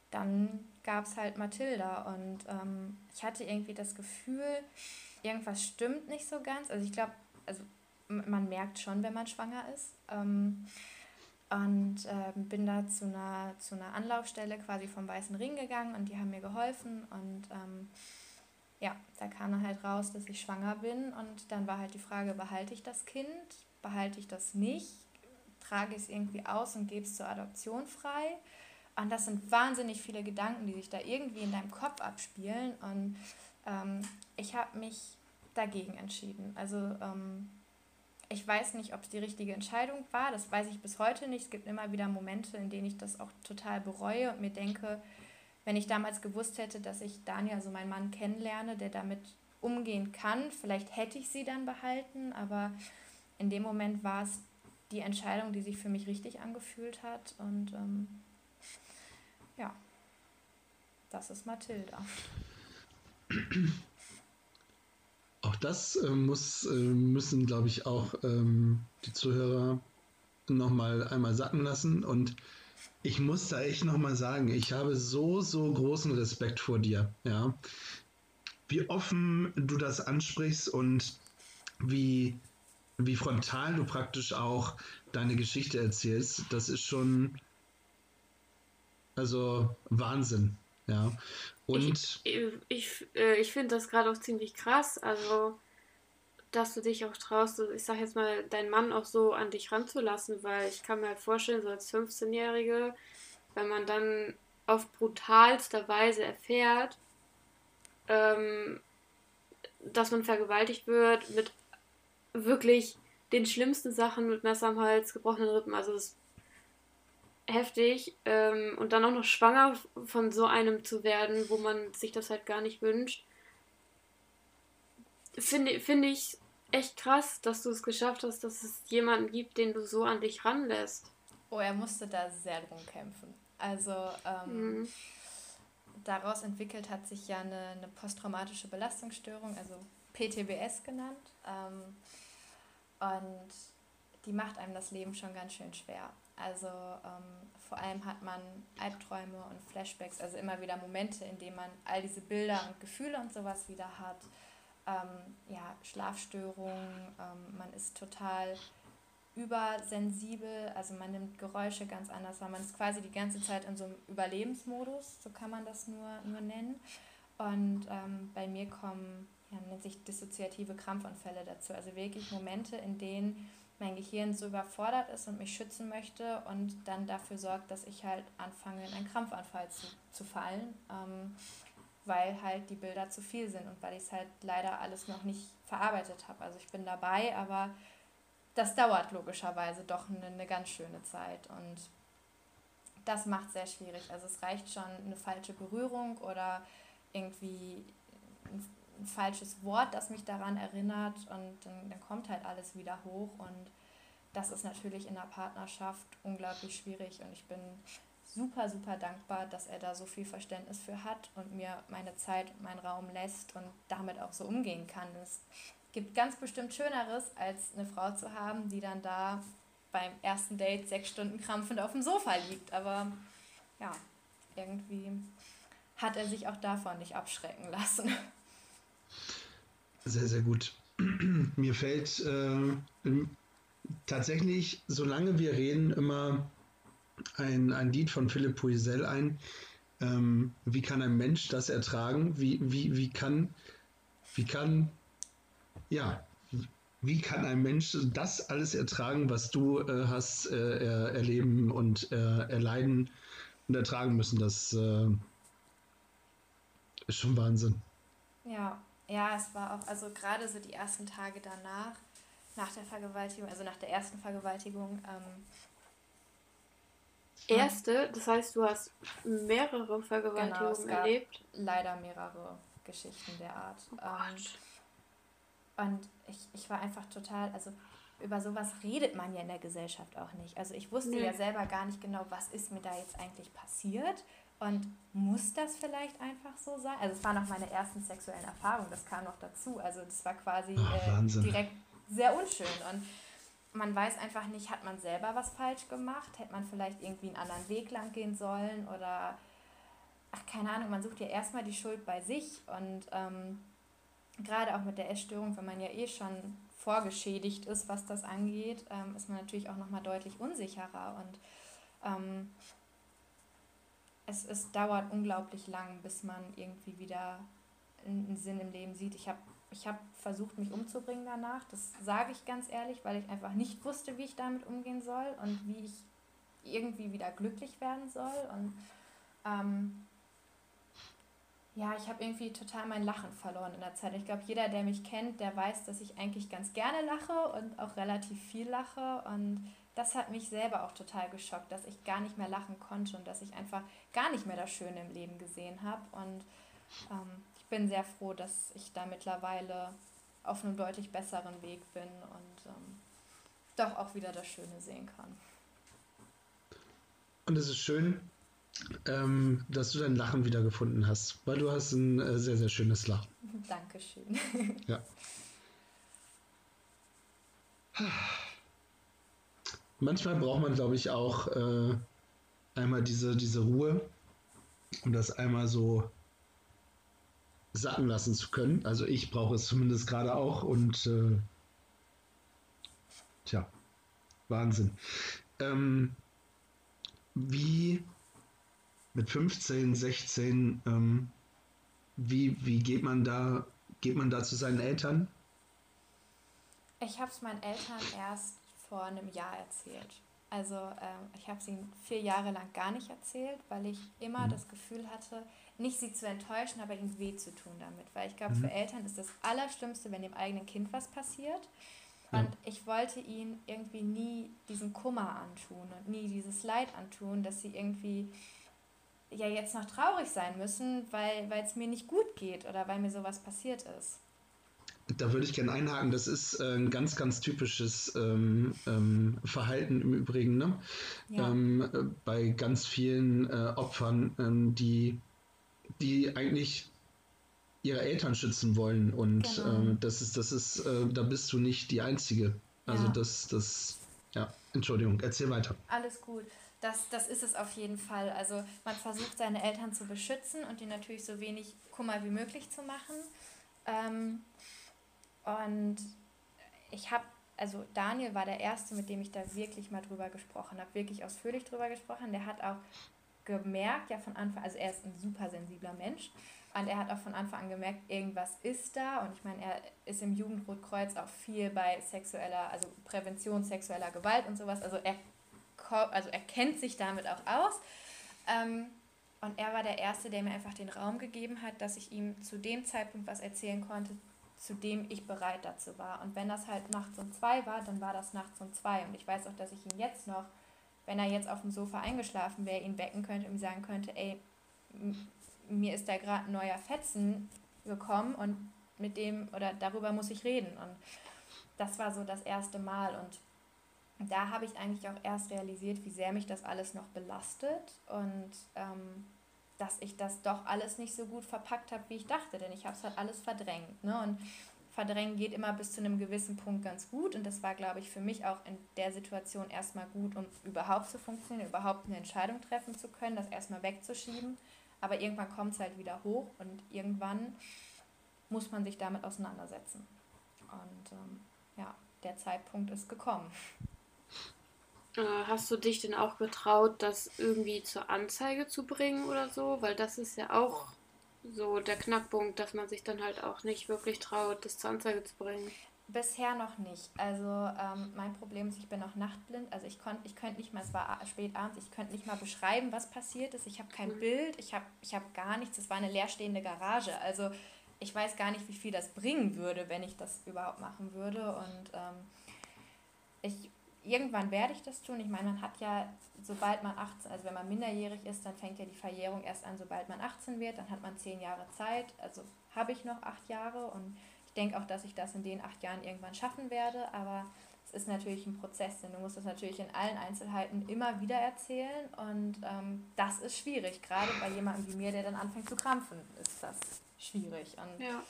dann gab es halt Mathilda und ähm, ich hatte irgendwie das Gefühl, irgendwas stimmt nicht so ganz. Also ich glaube, also man merkt schon, wenn man schwanger ist. Ähm, und äh, bin da zu einer, zu einer Anlaufstelle quasi vom Weißen Ring gegangen und die haben mir geholfen. Und ähm, ja, da kam dann halt raus, dass ich schwanger bin. Und dann war halt die Frage, behalte ich das Kind? Behalte ich das nicht? Trage ich es irgendwie aus und gebe es zur Adoption frei? Und das sind wahnsinnig viele Gedanken, die sich da irgendwie in deinem Kopf abspielen. Und ähm, ich habe mich dagegen entschieden. Also ähm, ich weiß nicht, ob es die richtige Entscheidung war. Das weiß ich bis heute nicht. Es gibt immer wieder Momente, in denen ich das auch total bereue und mir denke, wenn ich damals gewusst hätte, dass ich Daniel, also meinen Mann, kennenlerne, der damit umgehen kann, vielleicht hätte ich sie dann behalten. Aber in dem Moment war es die Entscheidung, die sich für mich richtig angefühlt hat. Und ähm, ja, das ist Mathilda. Auch das äh, muss, äh, müssen, glaube ich, auch ähm, die Zuhörer nochmal einmal sacken lassen. Und ich muss da echt nochmal sagen, ich habe so, so großen Respekt vor dir. Ja. Wie offen du das ansprichst und wie, wie frontal du praktisch auch deine Geschichte erzählst, das ist schon also Wahnsinn. Ja. Und? ich, ich, äh, ich finde das gerade auch ziemlich krass, also dass du dich auch traust, ich sag jetzt mal, deinen Mann auch so an dich ranzulassen, weil ich kann mir halt vorstellen, so als 15-Jährige, wenn man dann auf brutalster Weise erfährt, ähm, dass man vergewaltigt wird mit wirklich den schlimmsten Sachen mit Messer am Hals, gebrochenen Rippen, also das heftig. Ähm, und dann auch noch schwanger von so einem zu werden, wo man sich das halt gar nicht wünscht. Finde find ich echt krass, dass du es geschafft hast, dass es jemanden gibt, den du so an dich ranlässt. Oh, er musste da sehr drum kämpfen. Also ähm, mhm. daraus entwickelt hat sich ja eine, eine posttraumatische Belastungsstörung, also PTBS genannt. Ähm, und die macht einem das Leben schon ganz schön schwer. Also ähm, vor allem hat man Albträume und Flashbacks, also immer wieder Momente, in denen man all diese Bilder und Gefühle und sowas wieder hat. Ähm, ja, Schlafstörungen, ähm, man ist total übersensibel, also man nimmt Geräusche ganz anders weil Man ist quasi die ganze Zeit in so einem Überlebensmodus, so kann man das nur, nur nennen. Und ähm, bei mir kommen, ja, nennt sich dissoziative Krampfanfälle dazu. Also wirklich Momente, in denen mein Gehirn so überfordert ist und mich schützen möchte und dann dafür sorgt, dass ich halt anfange, in einen Krampfanfall zu, zu fallen, ähm, weil halt die Bilder zu viel sind und weil ich es halt leider alles noch nicht verarbeitet habe. Also ich bin dabei, aber das dauert logischerweise doch eine, eine ganz schöne Zeit und das macht sehr schwierig. Also es reicht schon eine falsche Berührung oder irgendwie falsches Wort, das mich daran erinnert und dann, dann kommt halt alles wieder hoch und das ist natürlich in der Partnerschaft unglaublich schwierig und ich bin super, super dankbar, dass er da so viel Verständnis für hat und mir meine Zeit und meinen Raum lässt und damit auch so umgehen kann. Es gibt ganz bestimmt Schöneres, als eine Frau zu haben, die dann da beim ersten Date sechs Stunden krampfend auf dem Sofa liegt. Aber ja, irgendwie hat er sich auch davon nicht abschrecken lassen. Sehr, sehr gut. Mir fällt äh, tatsächlich, solange wir reden, immer ein, ein Lied von Philipp Puisel ein. Ähm, wie kann ein Mensch das ertragen? Wie, wie, wie kann, wie kann, ja, wie kann ein Mensch das alles ertragen, was du äh, hast äh, er, erleben und äh, erleiden und ertragen müssen? Das äh, ist schon Wahnsinn. Ja, ja, es war auch, also gerade so die ersten Tage danach, nach der Vergewaltigung, also nach der ersten Vergewaltigung. Ähm, Erste, das heißt, du hast mehrere Vergewaltigungen genau, erlebt? Leider mehrere Geschichten der Art. Oh ähm, und ich, ich war einfach total, also über sowas redet man ja in der Gesellschaft auch nicht. Also ich wusste nee. ja selber gar nicht genau, was ist mir da jetzt eigentlich passiert und muss das vielleicht einfach so sein? Also es waren auch meine ersten sexuellen Erfahrungen, das kam noch dazu. Also das war quasi oh, äh, direkt sehr unschön. Und man weiß einfach nicht, hat man selber was falsch gemacht? Hätte man vielleicht irgendwie einen anderen Weg lang gehen sollen? Oder, ach keine Ahnung, man sucht ja erstmal die Schuld bei sich. Und ähm, gerade auch mit der Essstörung, wenn man ja eh schon vorgeschädigt ist, was das angeht, ähm, ist man natürlich auch nochmal deutlich unsicherer und ähm, es, es dauert unglaublich lang, bis man irgendwie wieder einen Sinn im Leben sieht. Ich habe ich hab versucht, mich umzubringen danach. Das sage ich ganz ehrlich, weil ich einfach nicht wusste, wie ich damit umgehen soll und wie ich irgendwie wieder glücklich werden soll. Und ähm, ja, ich habe irgendwie total mein Lachen verloren in der Zeit. Ich glaube, jeder, der mich kennt, der weiß, dass ich eigentlich ganz gerne lache und auch relativ viel lache. Und das hat mich selber auch total geschockt, dass ich gar nicht mehr lachen konnte und dass ich einfach gar nicht mehr das Schöne im Leben gesehen habe. Und ähm, ich bin sehr froh, dass ich da mittlerweile auf einem deutlich besseren Weg bin und ähm, doch auch wieder das Schöne sehen kann. Und es ist schön, ähm, dass du dein Lachen wiedergefunden hast, weil du hast ein äh, sehr, sehr schönes Lachen. Dankeschön. ja. Manchmal braucht man, glaube ich, auch äh, einmal diese, diese Ruhe, um das einmal so sacken lassen zu können. Also ich brauche es zumindest gerade auch und äh, tja, Wahnsinn. Ähm, wie mit 15, 16, ähm, wie, wie geht man da, geht man da zu seinen Eltern? Ich habe es meinen Eltern erst vor einem Jahr erzählt. Also ähm, ich habe ihnen vier Jahre lang gar nicht erzählt, weil ich immer mhm. das Gefühl hatte, nicht sie zu enttäuschen, aber ihnen weh zu tun damit. Weil ich glaube, mhm. für Eltern ist das Allerschlimmste, wenn dem eigenen Kind was passiert. Und ja. ich wollte ihnen irgendwie nie diesen Kummer antun und nie dieses Leid antun, dass sie irgendwie ja jetzt noch traurig sein müssen, weil es mir nicht gut geht oder weil mir sowas passiert ist. Da würde ich gerne einhaken. Das ist äh, ein ganz, ganz typisches ähm, ähm, Verhalten im Übrigen. Ne? Ja. Ähm, äh, bei ganz vielen äh, Opfern, ähm, die, die eigentlich ihre Eltern schützen wollen. Und genau. Äh, das ist, das ist, äh, da bist du nicht die Einzige. Also ja. das, das, ja, Entschuldigung, erzähl weiter. Alles gut das, das ist es auf jeden Fall. Also man versucht seine Eltern zu beschützen und ihnen natürlich so wenig Kummer wie möglich zu machen. Und ich habe, also Daniel war der Erste, mit dem ich da wirklich mal drüber gesprochen habe, wirklich ausführlich drüber gesprochen. Der hat auch gemerkt, ja von Anfang, also er ist ein super sensibler Mensch und er hat auch von Anfang an gemerkt, irgendwas ist da und ich meine, er ist im Jugendrotkreuz auch viel bei sexueller, also Prävention sexueller Gewalt und sowas, also er also er kennt sich damit auch aus. Ähm, und er war der Erste, der mir einfach den Raum gegeben hat, dass ich ihm zu dem Zeitpunkt was erzählen konnte, zu dem ich bereit dazu war. Und wenn das halt nachts um zwei war, dann war das nachts um zwei. Und ich weiß auch, dass ich ihn jetzt noch, wenn er jetzt auf dem Sofa eingeschlafen wäre, ihn wecken könnte und ihm sagen könnte, ey, mir ist da gerade ein neuer Fetzen gekommen und mit dem oder darüber muss ich reden. Und das war so das erste Mal. Und da habe ich eigentlich auch erst realisiert, wie sehr mich das alles noch belastet und ähm, dass ich das doch alles nicht so gut verpackt habe, wie ich dachte, denn ich habe es halt alles verdrängt. Ne? Und verdrängen geht immer bis zu einem gewissen Punkt ganz gut und das war, glaube ich, für mich auch in der Situation erstmal gut, um überhaupt zu funktionieren, überhaupt eine Entscheidung treffen zu können, das erstmal wegzuschieben. Aber irgendwann kommt es halt wieder hoch und irgendwann muss man sich damit auseinandersetzen. Und ähm, ja, der Zeitpunkt ist gekommen. Äh, hast du dich denn auch getraut, das irgendwie zur Anzeige zu bringen oder so? Weil das ist ja auch so der Knackpunkt, dass man sich dann halt auch nicht wirklich traut, das zur Anzeige zu bringen. Bisher noch nicht. Also ähm, mein Problem ist, ich bin auch nachtblind. Also ich konnte ich könnt nicht mal, es war spät abends, ich könnte nicht mal beschreiben, was passiert ist. Ich habe kein mhm. Bild, ich habe ich hab gar nichts. Es war eine leerstehende Garage. Also ich weiß gar nicht, wie viel das bringen würde, wenn ich das überhaupt machen würde. Und ähm, ich irgendwann werde ich das tun. Ich meine, man hat ja, sobald man 18, also wenn man minderjährig ist, dann fängt ja die Verjährung erst an, sobald man 18 wird. Dann hat man zehn Jahre Zeit. Also habe ich noch acht Jahre und ich denke auch, dass ich das in den acht Jahren irgendwann schaffen werde. Aber es ist natürlich ein Prozess, denn du musst das natürlich in allen Einzelheiten immer wieder erzählen und ähm, das ist schwierig. Gerade bei jemandem wie mir, der dann anfängt zu krampfen, ist das schwierig. Und ja.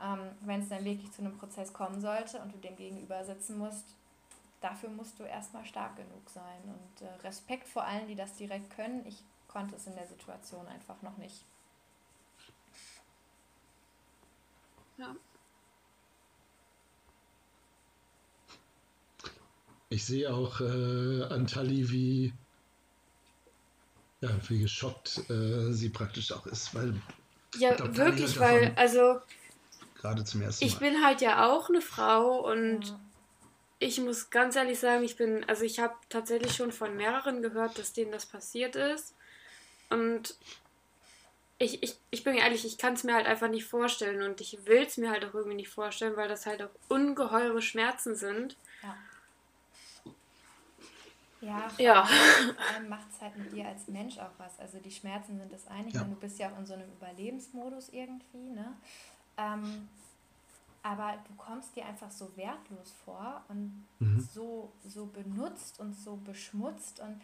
ähm, wenn es dann wirklich zu einem Prozess kommen sollte und du dem gegenüber sitzen musst, dafür musst du erstmal stark genug sein. Und äh, Respekt vor allen, die das direkt können. Ich konnte es in der Situation einfach noch nicht. Ja. Ich sehe auch äh, Antali, wie, ja, wie geschockt äh, sie praktisch auch ist, weil. Ja, glaub, wirklich, weil, also. Gerade zum ersten Mal. Ich bin halt ja auch eine Frau und ich muss ganz ehrlich sagen, ich bin, also ich habe tatsächlich schon von mehreren gehört, dass denen das passiert ist. Und ich, ich, ich bin ehrlich, ich kann es mir halt einfach nicht vorstellen und ich will es mir halt auch irgendwie nicht vorstellen, weil das halt auch ungeheure Schmerzen sind. Ja. Ja, ja. vor allem macht es halt mit dir als Mensch auch was. Also die Schmerzen sind das eine, ja. du bist ja auch in so einem Überlebensmodus irgendwie, ne? Ähm, aber du kommst dir einfach so wertlos vor und mhm. so, so benutzt und so beschmutzt und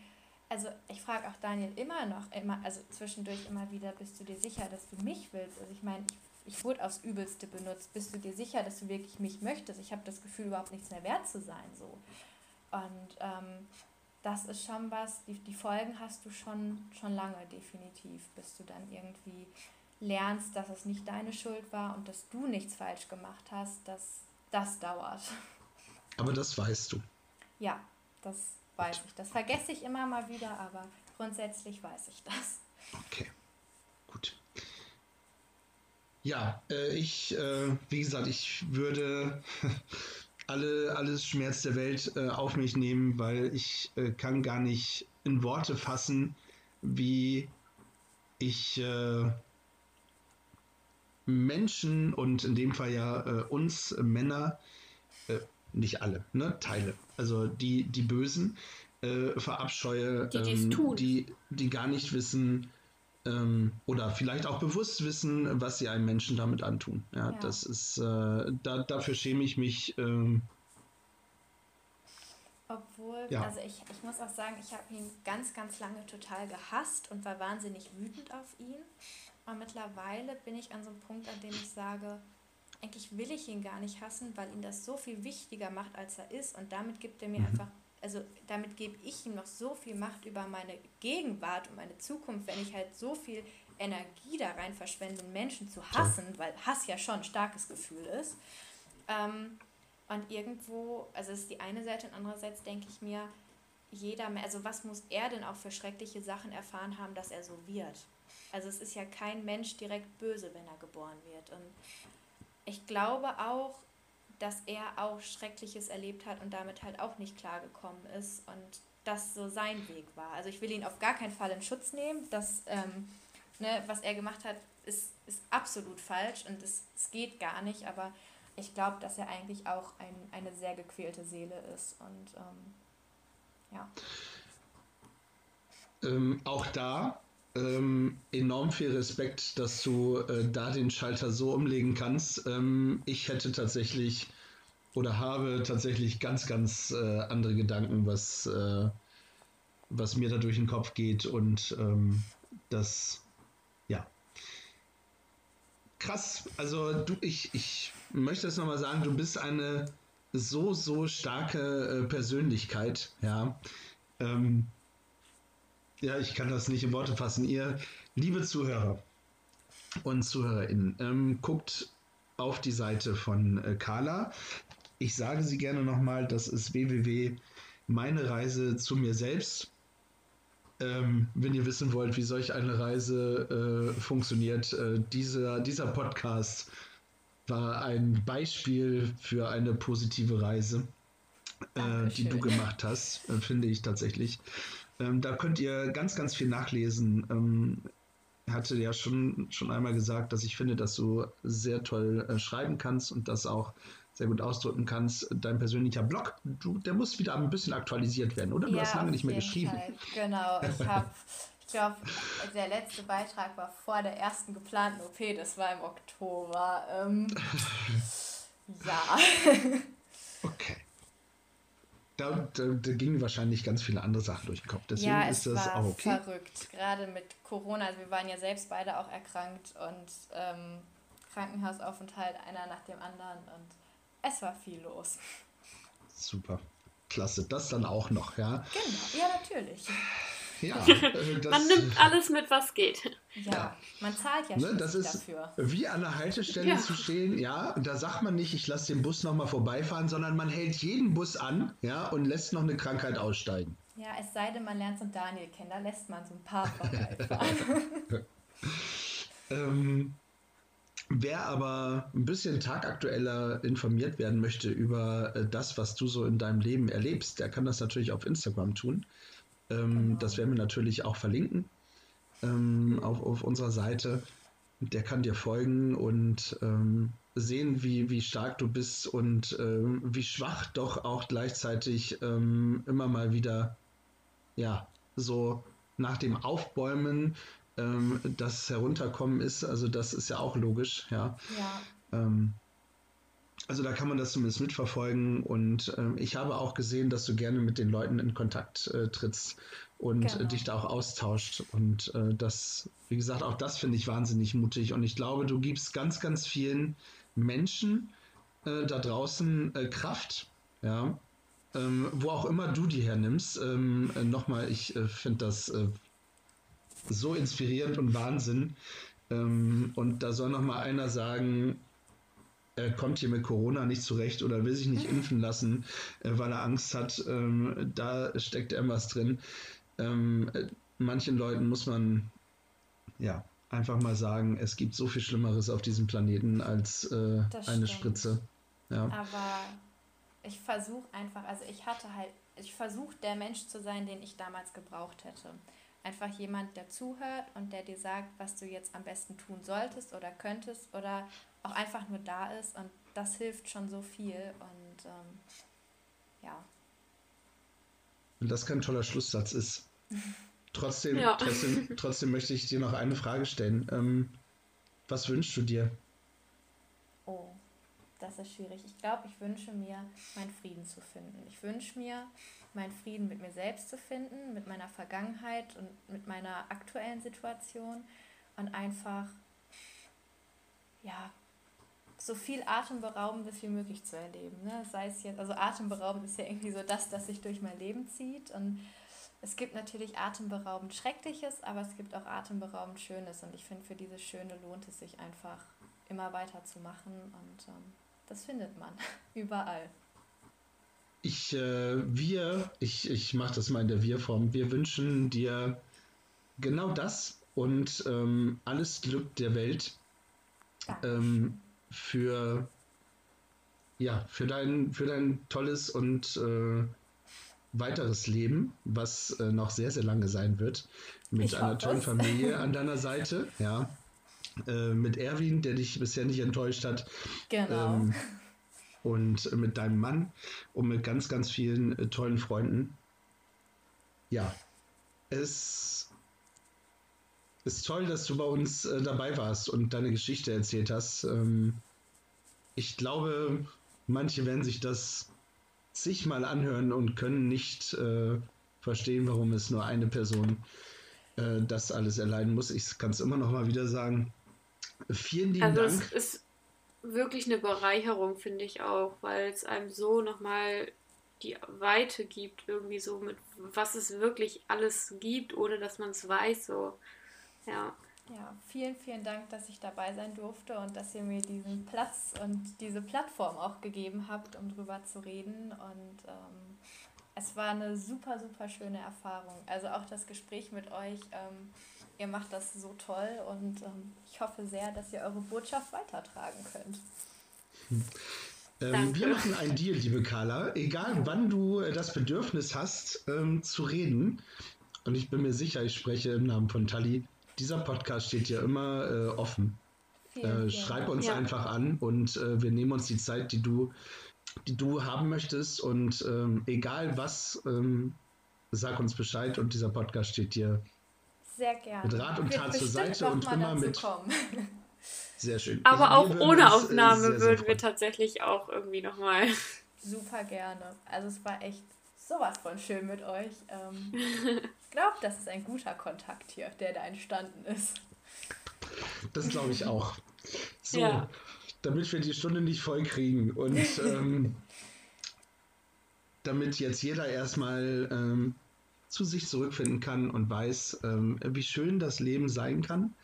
also ich frage auch Daniel immer noch, immer, also zwischendurch immer wieder, bist du dir sicher, dass du mich willst? Also ich meine, ich, ich wurde aufs Übelste benutzt. Bist du dir sicher, dass du wirklich mich möchtest? Ich habe das Gefühl, überhaupt nichts mehr wert zu sein. So. Und ähm, das ist schon was, die, die Folgen hast du schon, schon lange definitiv, bis du dann irgendwie lernst, dass es nicht deine Schuld war und dass du nichts falsch gemacht hast, dass das dauert. Aber das weißt du. Ja, das weiß ich. Das vergesse ich immer mal wieder, aber grundsätzlich weiß ich das. Okay, gut. Ja, äh, ich, äh, wie gesagt, ich würde alle, alles Schmerz der Welt äh, auf mich nehmen, weil ich äh, kann gar nicht in Worte fassen, wie ich äh, Menschen und in dem Fall ja äh, uns Männer nicht alle, ne, Teile. Also die, die Bösen äh, verabscheue, die, ähm, die, die gar nicht wissen ähm, oder vielleicht auch bewusst wissen, was sie einem Menschen damit antun. Ja, ja. das ist, äh, da, dafür schäme ich mich. Ähm, obwohl, ja. also ich, ich muss auch sagen, ich habe ihn ganz, ganz lange total gehasst und war wahnsinnig wütend auf ihn. Aber mittlerweile bin ich an so einem Punkt, an dem ich sage, eigentlich will ich ihn gar nicht hassen, weil ihn das so viel wichtiger macht, als er ist. Und damit gibt er mir mhm. einfach, also damit gebe ich ihm noch so viel Macht über meine Gegenwart und meine Zukunft, wenn ich halt so viel Energie da rein verschwende, Menschen zu hassen, weil Hass ja schon ein starkes Gefühl ist. Ähm, und irgendwo, also ist die eine Seite und andererseits denke ich mir, jeder, also was muss er denn auch für schreckliche Sachen erfahren haben, dass er so wird? Also es ist ja kein Mensch direkt böse, wenn er geboren wird. Und ich glaube auch, dass er auch Schreckliches erlebt hat und damit halt auch nicht klargekommen ist und das so sein Weg war. Also ich will ihn auf gar keinen Fall in Schutz nehmen. Das, ähm, ne, was er gemacht hat, ist, ist absolut falsch und es, es geht gar nicht, aber ich glaube, dass er eigentlich auch ein, eine sehr gequälte Seele ist und ähm, ja. Ähm, auch da ähm, enorm viel Respekt, dass du äh, da den Schalter so umlegen kannst. Ähm, ich hätte tatsächlich oder habe tatsächlich ganz, ganz äh, andere Gedanken, was, äh, was mir da durch den Kopf geht und ähm, das, ja. Krass, also du, ich, ich möchte es nochmal sagen, du bist eine so, so starke äh, Persönlichkeit, ja. Ähm, ja, ich kann das nicht in Worte fassen. Ihr, liebe Zuhörer und ZuhörerInnen, ähm, guckt auf die Seite von äh, Carla. Ich sage sie gerne nochmal, das ist www. Meine Reise zu mir selbst. Ähm, wenn ihr wissen wollt, wie solch eine Reise äh, funktioniert, äh, dieser, dieser Podcast war ein Beispiel für eine positive Reise, äh, die du gemacht hast, äh, finde ich tatsächlich. Ähm, da könnt ihr ganz, ganz viel nachlesen. Ähm, er hatte ja schon, schon einmal gesagt, dass ich finde, dass du sehr toll äh, schreiben kannst und das auch sehr gut ausdrücken kannst. Dein persönlicher Blog, du, der muss wieder ein bisschen aktualisiert werden, oder? Du ja, hast lange nicht mehr geschrieben. Fall. Genau, ich habe, ich glaube, der letzte Beitrag war vor der ersten geplanten OP, das war im Oktober. Ähm, ja. Okay da, da, da, gingen wahrscheinlich ganz viele andere Sachen durch den Kopf. Deswegen ja, ist das war auch okay. verrückt. Gerade mit Corona, also wir waren ja selbst beide auch erkrankt und ähm, Krankenhausaufenthalt einer nach dem anderen und es war viel los. Super. Klasse. Das dann auch noch, ja. Genau, ja, natürlich. Ja, äh, man nimmt alles mit, was geht. Ja, ja. man zahlt ja ne, das ist dafür. Wie an der Haltestelle ja. zu stehen, ja, da sagt man nicht, ich lasse den Bus nochmal vorbeifahren, sondern man hält jeden Bus an, ja, und lässt noch eine Krankheit aussteigen. Ja, es sei denn, man lernt so Daniel kennen, da lässt man so ein paar vorbeifahren. ähm, Wer aber ein bisschen tagaktueller informiert werden möchte über äh, das, was du so in deinem Leben erlebst, der kann das natürlich auf Instagram tun. Ähm, genau. Das werden wir natürlich auch verlinken ähm, auf, auf unserer Seite. Der kann dir folgen und ähm, sehen, wie, wie stark du bist und ähm, wie schwach doch auch gleichzeitig ähm, immer mal wieder, ja, so nach dem Aufbäumen ähm, das Herunterkommen ist. Also das ist ja auch logisch, ja. Ja. Also da kann man das zumindest mitverfolgen und ähm, ich habe auch gesehen, dass du gerne mit den Leuten in Kontakt äh, trittst und genau. äh, dich da auch austauscht und äh, das, wie gesagt, auch das finde ich wahnsinnig mutig und ich glaube, du gibst ganz, ganz vielen Menschen äh, da draußen äh, Kraft, ja, ähm, wo auch immer du die hernimmst. Ähm, äh, Nochmal, ich finde das so inspirierend und Wahnsinn. Ähm, und da soll noch mal einer sagen, er kommt hier mit Corona nicht zurecht oder will sich nicht impfen lassen, äh, weil er Angst hat. Ähm, da steckt irgendwas drin. Ähm, äh, manchen Leuten muss man ja einfach mal sagen, es gibt so viel Schlimmeres auf diesem Planeten als äh, eine Spritze. Ja. Aber ich versuche einfach, also ich hatte halt, ich versuche der Mensch zu sein, den ich damals gebraucht hätte einfach jemand, der zuhört und der dir sagt, was du jetzt am besten tun solltest oder könntest oder auch einfach nur da ist. Und das hilft schon so viel. Und ähm, ja. Und das kein toller Schlusssatz ist. Trotzdem, ja. trotzdem, trotzdem möchte ich dir noch eine Frage stellen. Ähm, was wünschst du dir? Oh, das ist schwierig. Ich glaube, ich wünsche mir, meinen Frieden zu finden. Ich wünsche mir, meinen Frieden mit mir selbst zu finden, mit meiner Vergangenheit und mit meiner aktuellen Situation und einfach, ja, so viel Atemberaubendes wie möglich zu erleben. Ne? Sei es jetzt, also atemberaubend ist ja irgendwie so das, das sich durch mein Leben zieht und es gibt natürlich atemberaubend Schreckliches, aber es gibt auch atemberaubend Schönes und ich finde, für dieses Schöne lohnt es sich einfach immer weiter zu machen und ähm, das findet man überall. Ich, äh, wir, ich, ich mache das mal in der Wir-Form, wir wünschen dir genau das und ähm, alles Glück der Welt ähm, für, ja, für, dein, für dein tolles und äh, weiteres Leben, was äh, noch sehr, sehr lange sein wird, mit ich einer tollen Familie an deiner Seite, ja. Äh, mit Erwin, der dich bisher nicht enttäuscht hat. Genau. Ähm, und mit deinem Mann und mit ganz, ganz vielen äh, tollen Freunden. Ja, es ist toll, dass du bei uns äh, dabei warst und deine Geschichte erzählt hast. Ähm, ich glaube, manche werden sich das sich mal anhören und können nicht äh, verstehen, warum es nur eine Person äh, das alles erleiden muss. Ich kann es immer noch mal wieder sagen. Vielen lieben also Dank. Es ist wirklich eine Bereicherung, finde ich auch, weil es einem so nochmal die Weite gibt, irgendwie so mit was es wirklich alles gibt, ohne dass man es weiß. So. Ja. Ja, vielen, vielen Dank, dass ich dabei sein durfte und dass ihr mir diesen Platz und diese Plattform auch gegeben habt, um drüber zu reden. Und ähm, es war eine super, super schöne Erfahrung. Also auch das Gespräch mit euch. Ähm, ihr macht das so toll und ähm, ich hoffe sehr, dass ihr eure Botschaft weitertragen könnt. Ähm, wir machen ein Deal, liebe Carla. Egal wann du äh, das Bedürfnis hast, ähm, zu reden, und ich bin mir sicher, ich spreche im Namen von Tali, dieser Podcast steht ja immer äh, offen. Äh, schreib uns ja. einfach an und äh, wir nehmen uns die Zeit, die du, die du haben möchtest. Und ähm, egal was, ähm, sag uns Bescheid und dieser Podcast steht dir sehr gerne. Mit Rat und Tat zur Seite und immer mit. Kommen. Sehr schön. Aber ich auch ohne Aufnahme sehr, sehr würden freuen. wir tatsächlich auch irgendwie nochmal. Super gerne. Also es war echt sowas von schön mit euch. Ähm, ich glaube, das ist ein guter Kontakt hier, der da entstanden ist. Das glaube ich auch. So, ja. damit wir die Stunde nicht voll kriegen und ähm, damit jetzt jeder erstmal ähm, zu sich zurückfinden kann und weiß, ähm, wie schön das Leben sein kann,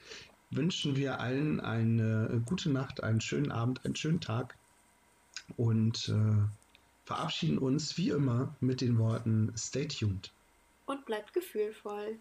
wünschen wir allen eine gute Nacht, einen schönen Abend, einen schönen Tag und äh, verabschieden uns wie immer mit den Worten Stay tuned. Und bleibt gefühlvoll.